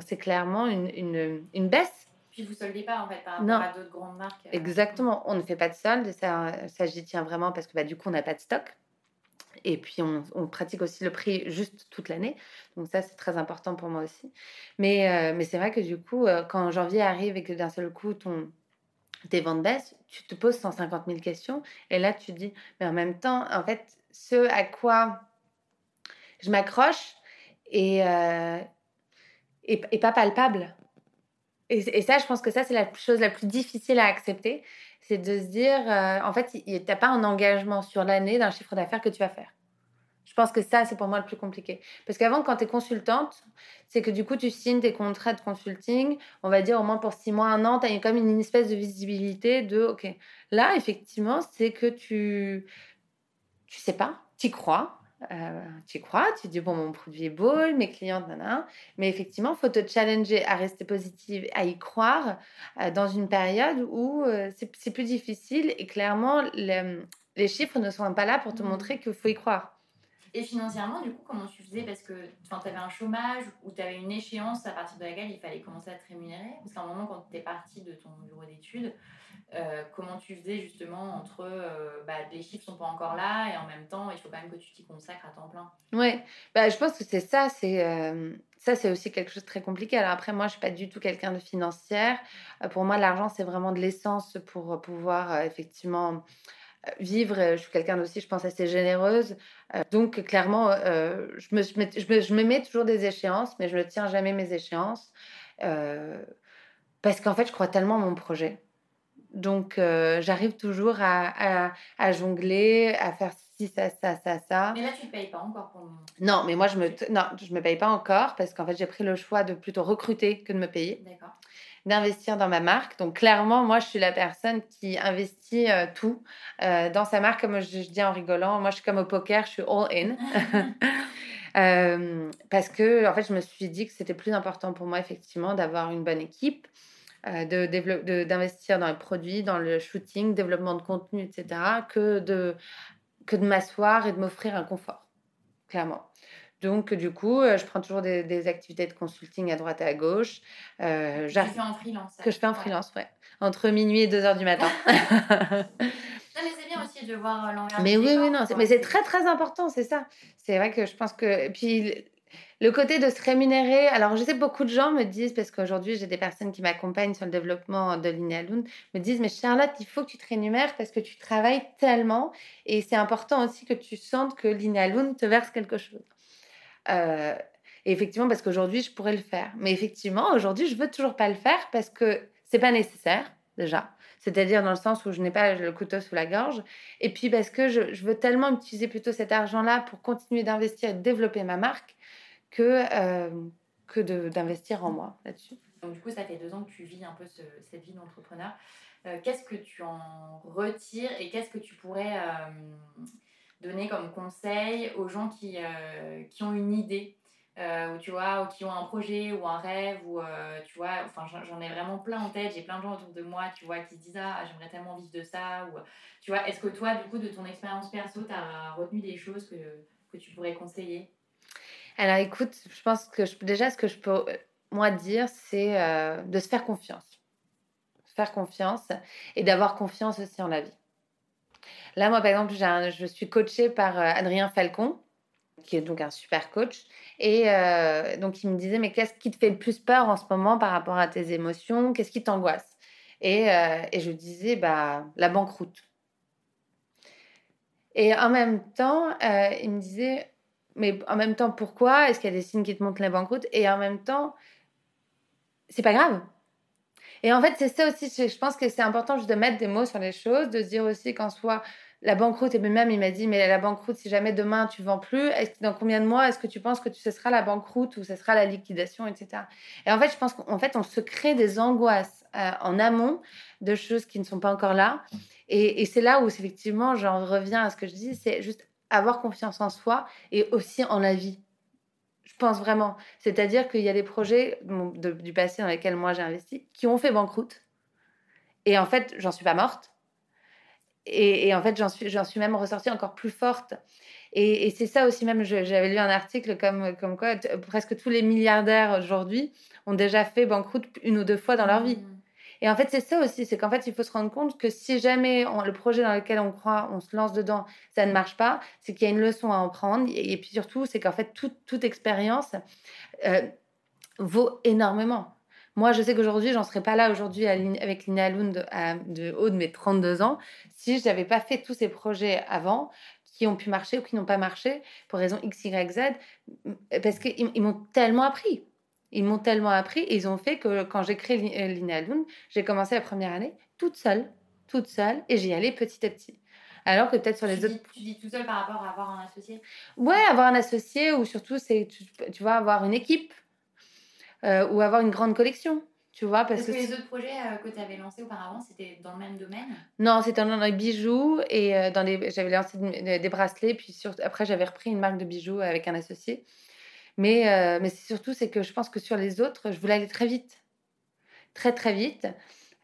c'est, clairement une, une, une baisse. Puis vous soldez pas en fait par rapport Non. à d'autres grandes marques. euh, Exactement. On ne fait pas de solde. Ça, ça j'y tiens vraiment parce que bah, du coup, on n'a pas de stock. Et puis, on, on pratique aussi le prix juste toute l'année. Donc, ça, c'est très important pour moi aussi. Mais, euh, mais c'est vrai que du coup, euh, quand janvier arrive et que d'un seul coup, ton, tes ventes baissent, tu te poses 150 000 questions. Et là, tu te dis, mais en même temps, en fait, ce à quoi je m'accroche euh, est pas palpable. Et, et ça, je pense que ça, c'est la chose la plus difficile à accepter. C'est de se dire, euh, en fait, tu n'as pas un engagement sur l'année d'un chiffre d'affaires que tu vas faire. Je pense que ça, c'est pour moi le plus compliqué. Parce qu'avant, quand tu es consultante, c'est que du coup, tu signes tes contrats de consulting, on va dire au moins pour six mois, un an, tu as comme une espèce de visibilité de, OK, là, effectivement, c'est que tu tu sais pas, tu crois. Euh, tu y crois, tu dis bon mon produit est beau, mes clientes, nanana. Mais effectivement, il faut te challenger à rester positive, à y croire euh, dans une période où euh, c'est plus difficile et clairement le- les chiffres ne sont pas là pour te Mhm. montrer qu'il faut y croire. Et financièrement, du coup, comment tu faisais? Parce que tu avais un chômage ou tu avais une échéance à partir de laquelle il fallait commencer à te rémunérer? Parce qu'à un moment, quand tu es parti de ton bureau d'études, euh, comment tu faisais justement entre euh, bah, les chiffres sont pas encore là et en même temps, il faut quand même que tu t'y consacres à temps plein? Ouais, bah, je pense que c'est ça, c'est euh, ça c'est aussi quelque chose de très compliqué. Alors après, moi, je suis pas du tout quelqu'un de financière. Euh, pour moi, l'argent, c'est vraiment de l'essence pour pouvoir effectivement vivre. Euh, Je suis quelqu'un aussi, je pense, assez généreuse. Euh, donc, clairement, euh, je, me, je, me, je me- je me mets toujours des échéances, mais je ne tiens jamais mes échéances. parce qu'en fait, je crois tellement en mon projet. Donc, euh, j'arrive toujours à, à, à jongler, à faire ci, ça, ça, ça, ça. Mais là, tu ne payes pas encore pour le moment. Non, mais moi, je me, non, je me paye pas encore parce qu'en fait, j'ai pris le choix de plutôt recruter que de me payer, D'accord. D'investir dans ma marque. Donc, clairement, moi, je suis la personne qui investit euh, tout euh, dans sa marque. Comme je, je dis en rigolant, moi, je suis comme au poker, je suis all in. Euh, parce que, en fait, je me suis dit que c'était plus important pour moi, effectivement, d'avoir une bonne équipe, d'investir dans les produits, dans le shooting, développement de contenu, etc., que de, que de m'asseoir et de m'offrir un confort, clairement. Donc, du coup, euh, je prends toujours des, activités de consulting à droite et à gauche. Euh, que tu fais en freelance. Que je fais en freelance, ouais. Entre minuit et 2 heures du matin. Non, mais c'est bien aussi de voir l'envers. Mais oui, oui, non. Mais c'est très, très important, c'est ça. C'est vrai que je pense que. Puis le côté de se rémunérer. Alors, je sais, beaucoup de gens me disent, parce qu'aujourd'hui, j'ai des personnes qui m'accompagnent sur le développement de Linealoon, me disent Mais Charlotte, il faut que tu te rémunères parce que tu travailles tellement. Et c'est important aussi que tu sentes que Linealoon te verse quelque chose. Euh, et effectivement, parce qu'aujourd'hui, je pourrais le faire. Mais effectivement, aujourd'hui, je veux toujours pas le faire parce que c'est pas nécessaire, déjà. C'est-à-dire dans le sens où je n'ai pas le couteau sous la gorge. Et puis parce que je, veux tellement utiliser plutôt cet argent-là pour continuer d'investir et de développer ma marque que, euh, que d'investir en moi là-dessus. Donc du coup, ça fait deux ans que tu vis un peu cette vie d'entrepreneur. Euh, qu'est-ce que tu en retires et qu'est-ce que tu pourrais donner comme conseil aux gens qui, euh, qui ont une idée euh, ou tu vois, ou qui ont un projet ou un rêve, ou euh, tu vois, enfin j'en ai vraiment plein en tête, j'ai plein de gens autour de moi, tu vois, qui se disent ah j'aimerais tellement vivre de ça, ou tu vois, est-ce que toi du coup de ton expérience perso, tu as retenu des choses que, que tu pourrais conseiller? Alors écoute, je pense que déjà ce que je peux moi dire, c'est de se faire confiance, faire confiance et d'avoir confiance aussi en la vie. Là, moi, par exemple, je suis coachée par euh, Adrien Falcon, qui est donc un super coach. Et euh, donc, il me disait, mais qu'est-ce qui te fait le plus peur en ce moment par rapport à tes émotions? Qu'est-ce qui t'angoisse? Et, euh, et, je disais, bah, la banqueroute. Et en même temps, il me disait, mais en même temps, pourquoi? Est-ce qu'il y a des signes qui te montrent la banqueroute? Et en même temps, c'est pas grave. Et en fait, c'est ça aussi, je pense que c'est important juste de mettre des mots sur les choses, de se dire aussi qu'en soi, la banqueroute, et même il m'a dit, mais la banqueroute, si jamais demain tu vends plus, dans combien de mois est-ce que tu penses que ce sera la banqueroute ou ce sera la liquidation, etc. Et en fait, je pense qu'en fait, on se crée des angoisses euh, en amont de choses qui ne sont pas encore là. Et, et c'est là où, effectivement, j'en reviens à ce que je dis, c'est juste avoir confiance en soi et aussi en la vie. Je pense vraiment. C'est-à-dire qu'il y a des projets du passé dans lesquels moi j'ai investi qui ont fait banqueroute. Et en fait, j'en suis pas morte. Et, en fait, j'en suis, j'en suis même ressortie encore plus forte. Et, c'est ça aussi, même, j'avais lu un article comme, comme quoi presque tous les milliardaires aujourd'hui ont déjà fait banqueroute une ou deux fois dans leur vie. Mmh. Et en fait, c'est ça aussi, c'est qu'en fait, il faut se rendre compte que si jamais le projet dans lequel on croit, on se lance dedans, ça ne marche pas, c'est qu'il y a une leçon à en prendre. Et, puis surtout, c'est qu'en fait, toute, expérience euh, vaut énormément. Moi, je sais qu'aujourd'hui, j'en serais pas là aujourd'hui avec Lina Lund de, haut de mes 32 ans si je n'avais pas fait tous ces projets avant qui ont pu marcher ou qui n'ont pas marché pour raison X, Y, Z, parce qu'ils m'ont tellement appris. Ils m'ont tellement appris et ils ont fait que quand j'ai créé euh, Linealoon, j'ai commencé la première année toute seule, toute seule, et j'y allais petit à petit. Alors que peut-être sur les autres. tu dis tout seul par rapport à avoir un associé? Ouais, avoir un associé ou surtout, c'est, tu, tu vois, avoir une équipe euh, ou avoir une grande collection. Tu vois, parce que, les autres projets euh, que tu avais lancés auparavant, c'était dans le même domaine? Non, c'était dans les bijoux et dans les, j'avais lancé des bracelets, puis après j'avais repris une marque de bijoux avec un associé. Mais, euh, mais surtout, c'est que je pense que sur les autres, je voulais aller très vite. Très, très vite.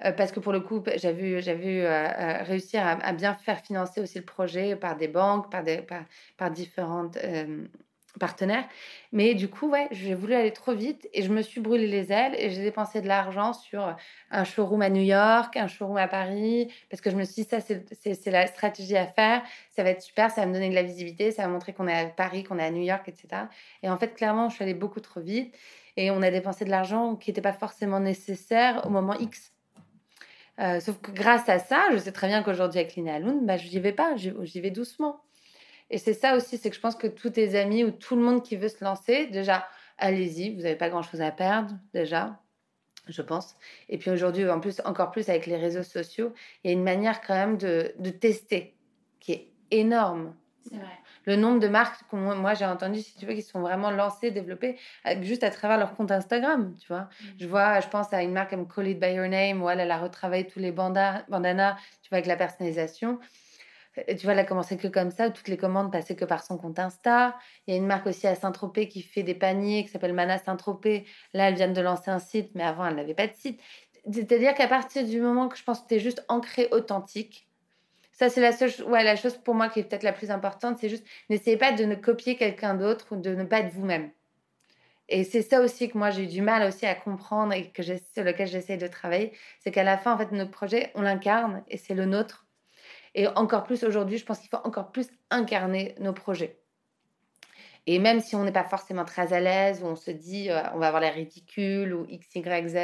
Euh, parce que pour le coup, vu, j'ai vu euh, réussir à, bien faire financer aussi le projet par des banques, par, des, par, par différentes partenaire. Mais du coup, ouais, j'ai voulu aller trop vite et je me suis brûlé les ailes et j'ai dépensé de l'argent sur un showroom à New York, un showroom à Paris, parce que je me suis dit, ça, c'est la stratégie à faire, ça va être super, ça va me donner de la visibilité, ça va montrer qu'on est à Paris, qu'on est à New York, etc. Et en fait, clairement, je suis allée beaucoup trop vite et on a dépensé de l'argent qui n'était pas forcément nécessaire au moment X. Euh, sauf que grâce à ça, je sais très bien qu'aujourd'hui avec Lina Lund, bah, je n'y vais pas, j'y vais doucement. Et c'est ça aussi, c'est que je pense que tous tes amis ou tout le monde qui veut se lancer, déjà, allez-y, vous n'avez pas grand-chose à perdre, déjà, je pense. Et puis aujourd'hui, en plus, encore plus avec les réseaux sociaux, il y a une manière quand même de, de tester qui est énorme. C'est vrai. Le nombre de marques que moi j'ai entendu, si tu veux, qui sont vraiment lancées, développées, juste à travers leur compte Instagram, tu vois. Mm. Je vois, je pense à une marque comme Call It By Your Name, où elle, elle a retravaillé tous les bandanas, tu vois, avec la personnalisation. Tu vois, elle a commencé que comme ça, toutes les commandes passaient que par son compte Insta. Il y a une marque aussi à Saint-Tropez qui fait des paniers, qui s'appelle Mana Saint-Tropez. Là, elle vient de lancer un site, mais avant, elle n'avait pas de site. C'est-à-dire qu'à partir du moment que je pense que tu es juste ancré authentique, ça, c'est la, seule, ouais, la chose pour moi qui est peut-être la plus importante, c'est juste n'essayez pas de ne copier quelqu'un d'autre ou de ne pas être vous-même. Et c'est ça aussi que moi j'ai du mal aussi à comprendre et que sur lequel j'essaie de travailler, c'est qu'à la fin, en fait, notre projet, on l'incarne et c'est le nôtre. Et encore plus aujourd'hui, je pense qu'il faut encore plus incarner nos projets. Et même si on n'est pas forcément très à l'aise, ou on se dit euh, on va avoir l'air ridicule ou X, Y, Z,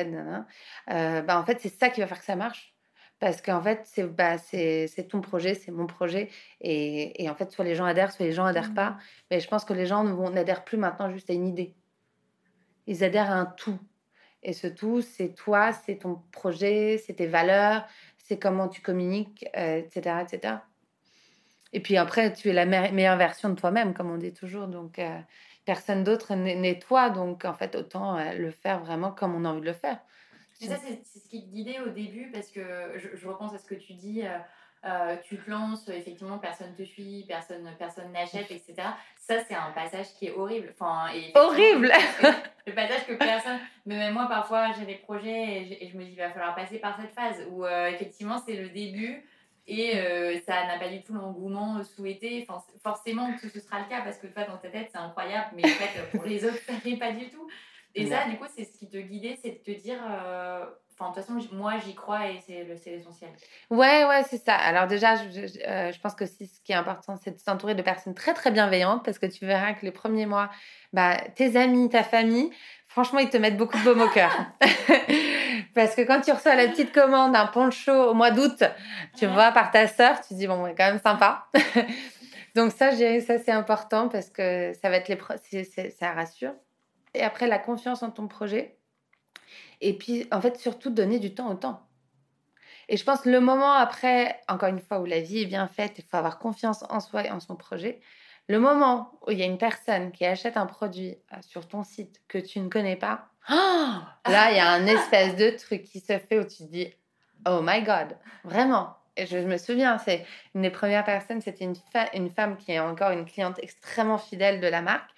euh, bah, en fait, c'est ça qui va faire que ça marche. Parce qu'en fait, c'est bah, ton projet, c'est mon projet. Et, et, en fait, soit les gens adhèrent, soit les gens adhèrent pas. Mmh. Mais je pense que les gens n'adhèrent plus maintenant juste à une idée. Ils adhèrent à un tout. Et ce tout, c'est toi, c'est ton projet, c'est tes valeurs, c'est comment tu communiques, etc., euh, etc. Et puis après, tu es la meilleure version de toi-même, comme on dit toujours. Donc, euh, personne d'autre n'est toi. Donc, en fait, autant euh, le faire vraiment comme on a envie de le faire. Et ça, c'est ce qui te guidait au début, parce que je, repense à ce que tu dis. tu te lances, effectivement, personne te suit, personne personne n'achète, etc. Ça, c'est un passage qui est horrible. Enfin, horrible Le passage que personne. Mais même moi, parfois, j'ai des projets et je, me dis, il va falloir passer par cette phase où, effectivement, c'est le début et euh, ça n'a pas du tout l'engouement souhaité. Enfin, forcément que ce sera le cas parce que toi, dans ta tête, c'est incroyable, mais en fait, pour les autres, ça n'est pas du tout. Et ça, du coup, c'est ce qui te guidait, c'est de te dire. Euh, enfin, de toute façon, moi, j'y crois et c'est l'essentiel. Ouais, ouais, c'est ça. Alors, déjà, je, euh, je, pense que ce qui est important, c'est de s'entourer de personnes très, très bienveillantes parce que tu verras que les premiers mois, bah, tes amis, ta famille, franchement, ils te mettent beaucoup de baume au cœur. Parce que quand tu reçois la petite commande d'un poncho au mois d'août, tu vois, par ta sœur, tu dis, bon, c'est quand même sympa. Donc ça, je ça c'est important parce que ça va être les ça rassure. Et après, la confiance en ton projet. Et puis, en fait, surtout, donner du temps au temps. Et je pense le moment après, encore une fois, où la vie est bien faite, il faut avoir confiance en soi et en son projet. Le moment où il y a une personne qui achète un produit euh, sur ton site que tu ne connais pas, là, il y a un espèce de truc qui se fait où tu te dis Oh my God, vraiment. Et je, me souviens, c'est une des premières personnes, c'était une, une femme qui est encore une cliente extrêmement fidèle de la marque,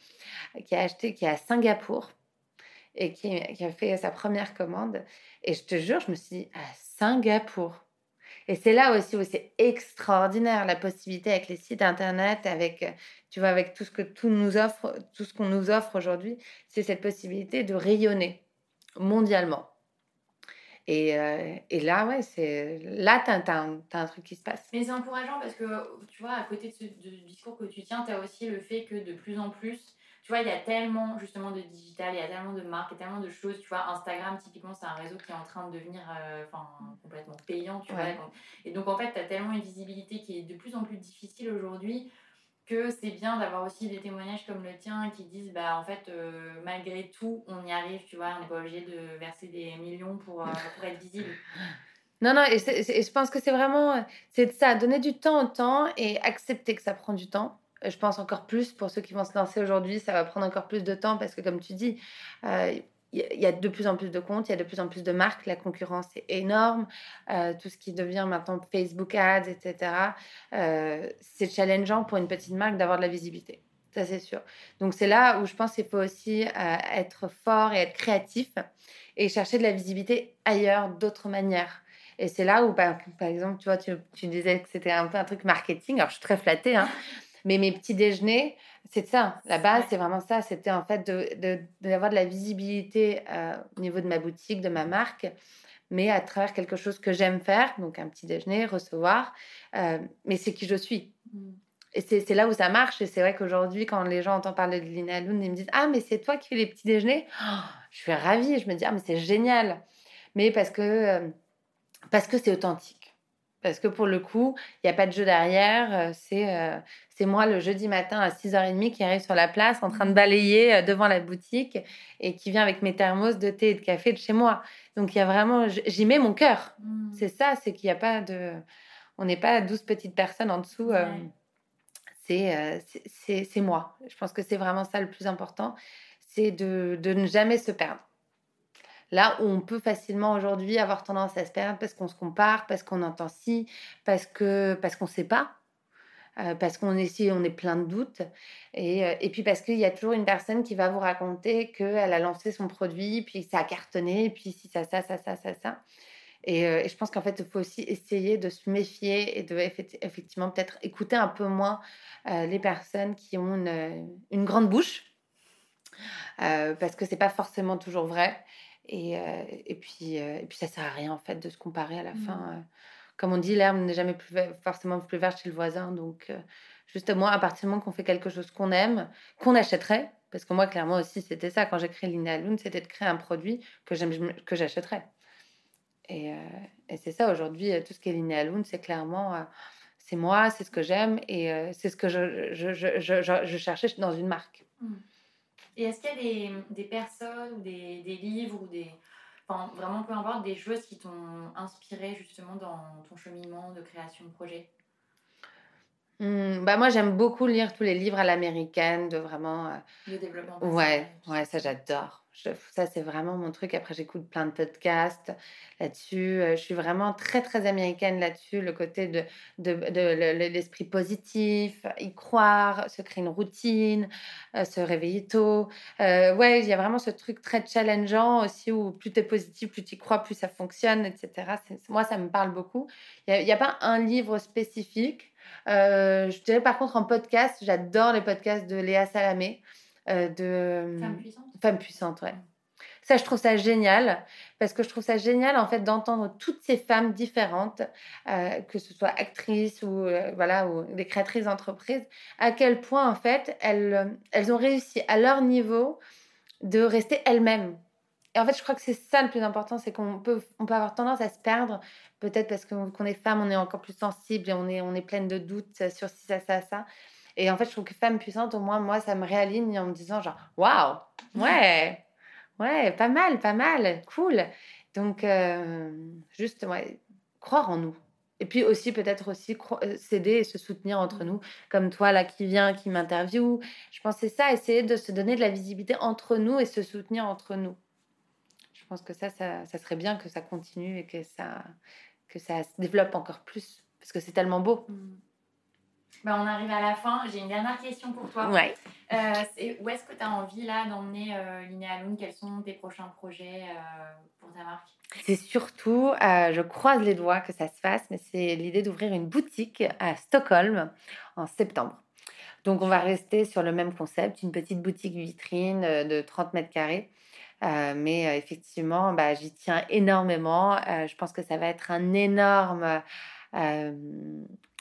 qui a acheté, qui est à Singapour et qui, a fait sa première commande. Et je te jure, je me suis dit, à Singapour. Et c'est là aussi où c'est extraordinaire la possibilité avec les sites internet, avec tu vois, avec tout ce que tout nous offre, tout ce qu'on nous offre aujourd'hui, c'est cette possibilité de rayonner mondialement. Et, euh, et là, ouais, c'est là, tu as, un truc qui se passe. Mais c'est encourageant parce que, tu vois, à côté de ce discours que tu tiens, tu as aussi le fait que de plus en plus, tu vois, il y a tellement justement de digital, il y a tellement de marques, il y a tellement de choses. Tu vois, Instagram, typiquement, c'est un réseau qui est en train de devenir euh, complètement payant, tu vois. Et donc, en fait, tu as tellement une visibilité qui est de plus en plus difficile aujourd'hui que c'est bien d'avoir aussi des témoignages comme le tien qui disent bah en fait euh, malgré tout on y arrive tu vois on n'est pas obligé de verser des millions pour, euh, pour être visible non non et, je pense que c'est vraiment c'est ça donner du temps au temps et accepter que ça prend du temps je pense encore plus pour ceux qui vont se lancer aujourd'hui, ça va prendre encore plus de temps parce que, comme tu dis, euh, il y a de plus en plus de comptes, il y a de plus en plus de marques, la concurrence est énorme, euh, tout ce qui devient maintenant Facebook Ads, etc. Euh, c'est challengeant pour une petite marque d'avoir de la visibilité, ça c'est sûr. Donc c'est là où je pense qu'il faut aussi être fort et être créatif et chercher de la visibilité ailleurs, d'autres manières. Et c'est là où, par exemple, tu vois, tu, tu disais que c'était un peu un truc marketing. Alors, je suis très flattée, hein, mais mes petits déjeuners, c'est ça. La base, c'est vraiment ça. C'était en fait d'avoir de, de, la visibilité euh, au niveau de ma boutique, de ma marque, mais à travers quelque chose que j'aime faire, donc un petit déjeuner, recevoir. Euh, mais c'est qui je suis. Mmh. Et c'est là où ça marche. Et c'est vrai qu'aujourd'hui, quand les gens entendent parler de Lina Lune, ils me disent Ah, mais c'est toi qui fais les petits déjeuners? Oh, Je suis ravie. Je me dis Ah, mais c'est génial. Mais parce que euh, parce que c'est authentique. Parce que pour le coup, il n'y a pas de jeu derrière. Euh, c'est euh, c'est moi le jeudi matin à 6h30 qui arrive sur la place en train de balayer euh, devant la boutique et qui vient avec mes thermos de thé et de café de chez moi. Donc il y a vraiment, j'y mets mon cœur. Mmh. C'est ça, c'est qu'il n'y a pas de. On n'est pas 12 petites personnes en dessous. c'est c'est moi. Je pense que c'est vraiment ça le plus important. C'est de, de ne jamais se perdre. Là où on peut facilement aujourd'hui avoir tendance à se perdre parce qu'on se compare, parce qu'on entend si, parce que parce qu'on ne sait pas. euh, parce qu'on est on est plein de doutes. Et, euh, et puis parce qu'il y a toujours une personne qui va vous raconter qu'elle a lancé son produit, puis ça a cartonné, puis si ça, ça, ça, ça, ça, ça. Et, euh, et je pense qu'en fait, il faut aussi essayer de se méfier et de effectivement peut-être écouter un peu moins les personnes qui ont une, une grande bouche, parce que c'est pas forcément toujours vrai. Et, et, puis, et puis ça sert à rien en fait de se comparer à la mmh. fin comme on dit, l'herbe n'est jamais plus forcément plus verte chez le voisin. Donc, euh, justement, à partir du moment qu'on fait quelque chose qu'on aime, qu'on achèterait, parce que moi, clairement aussi, c'était ça. Quand j'ai créé Linéaloon, c'était de créer un produit que que j'achèterais. Et, euh, et c'est ça, aujourd'hui, tout ce qui est Linéaloon, c'est clairement, euh, c'est moi, c'est ce que j'aime et c'est ce que je, je, je, je, cherchais dans une marque. Mmh. Et est-ce qu'il y a des, des personnes ou des, des livres ou des enfin, vraiment peu importe, des choses qui t'ont inspiré justement dans ton cheminement de création de projet? Mmh, bah moi, j'aime beaucoup lire tous les livres à l'américaine, de vraiment. Euh, Le développement. Ouais, ouais, ça j'adore ça, c'est vraiment mon truc. Après, j'écoute plein de podcasts là-dessus. Euh, je suis vraiment très, très américaine là-dessus. Le côté de, de, l'esprit positif, y croire, se créer une routine, euh, se réveiller tôt. Euh, ouais, il y a vraiment ce truc très challengeant aussi où plus tu es positif, plus tu crois, plus ça fonctionne, etc. Moi, ça me parle beaucoup. Il n'y a, a, pas un livre spécifique. je dirais par contre en podcast, j'adore les podcasts de Léa Salamé. De Femme puissante. Femme puissante, ouais. Ça, je trouve ça génial parce que je trouve ça génial en fait d'entendre toutes ces femmes différentes, euh, que ce soit actrices ou euh, voilà ou des créatrices d'entreprises, à quel point en fait elles, euh, elles ont réussi à leur niveau de rester elles-mêmes. Et en fait, je crois que c'est ça le plus important, c'est qu'on peut, on peut avoir tendance à se perdre, peut-être parce qu'on est femme, on est encore plus sensible et on est, on est pleine de doutes sur si ça, ça, ça. Et en fait, je trouve que femme puissante, au moins, moi, ça me réaligne en me disant genre, waouh, ouais, ouais, pas mal, pas mal, cool. Donc, euh, juste, ouais, croire en nous. Et puis aussi, peut-être aussi euh, s'aider et se soutenir entre nous, comme toi, là, qui vient, qui m'interviewe. Je pense c'est ça, essayer de se donner de la visibilité entre nous et se soutenir entre nous. Je pense que ça, ça, serait bien que ça continue et que ça, que ça se développe encore plus, parce que c'est tellement beau. Mmh. Bah, on arrive à la fin. J'ai une dernière question pour toi. Ouais. Euh, où est-ce que tu as envie là d'emmener euh, Linéaloon Quels sont tes prochains projets euh, pour ta marque? C'est surtout, euh, je croise les doigts que ça se fasse, mais c'est l'idée d'ouvrir une boutique à Stockholm en septembre. Donc on va rester sur le même concept, une petite boutique vitrine de 30 mètres carrés. mais effectivement, bah, j'y tiens énormément. je pense que ça va être un énorme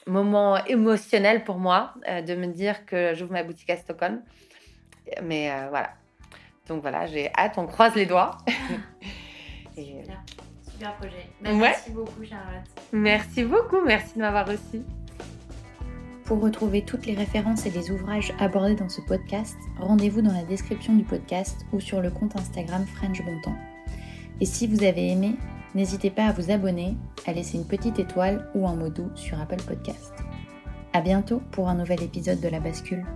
moment émotionnel pour moi euh, de me dire que j'ouvre ma boutique à Stockholm. Mais euh, voilà. Donc voilà, j'ai hâte, on croise les doigts. Super. Super projet. Bah, merci beaucoup, Charlotte. Merci beaucoup, merci de m'avoir reçu. Pour retrouver toutes les références et les ouvrages abordés dans ce podcast, rendez-vous dans la description du podcast ou sur le compte Instagram French Bontemps. Et si vous avez aimé, N'hésitez pas à vous abonner, à laisser une petite étoile ou un mot doux sur Apple Podcast. À bientôt pour un nouvel épisode de La Bascule.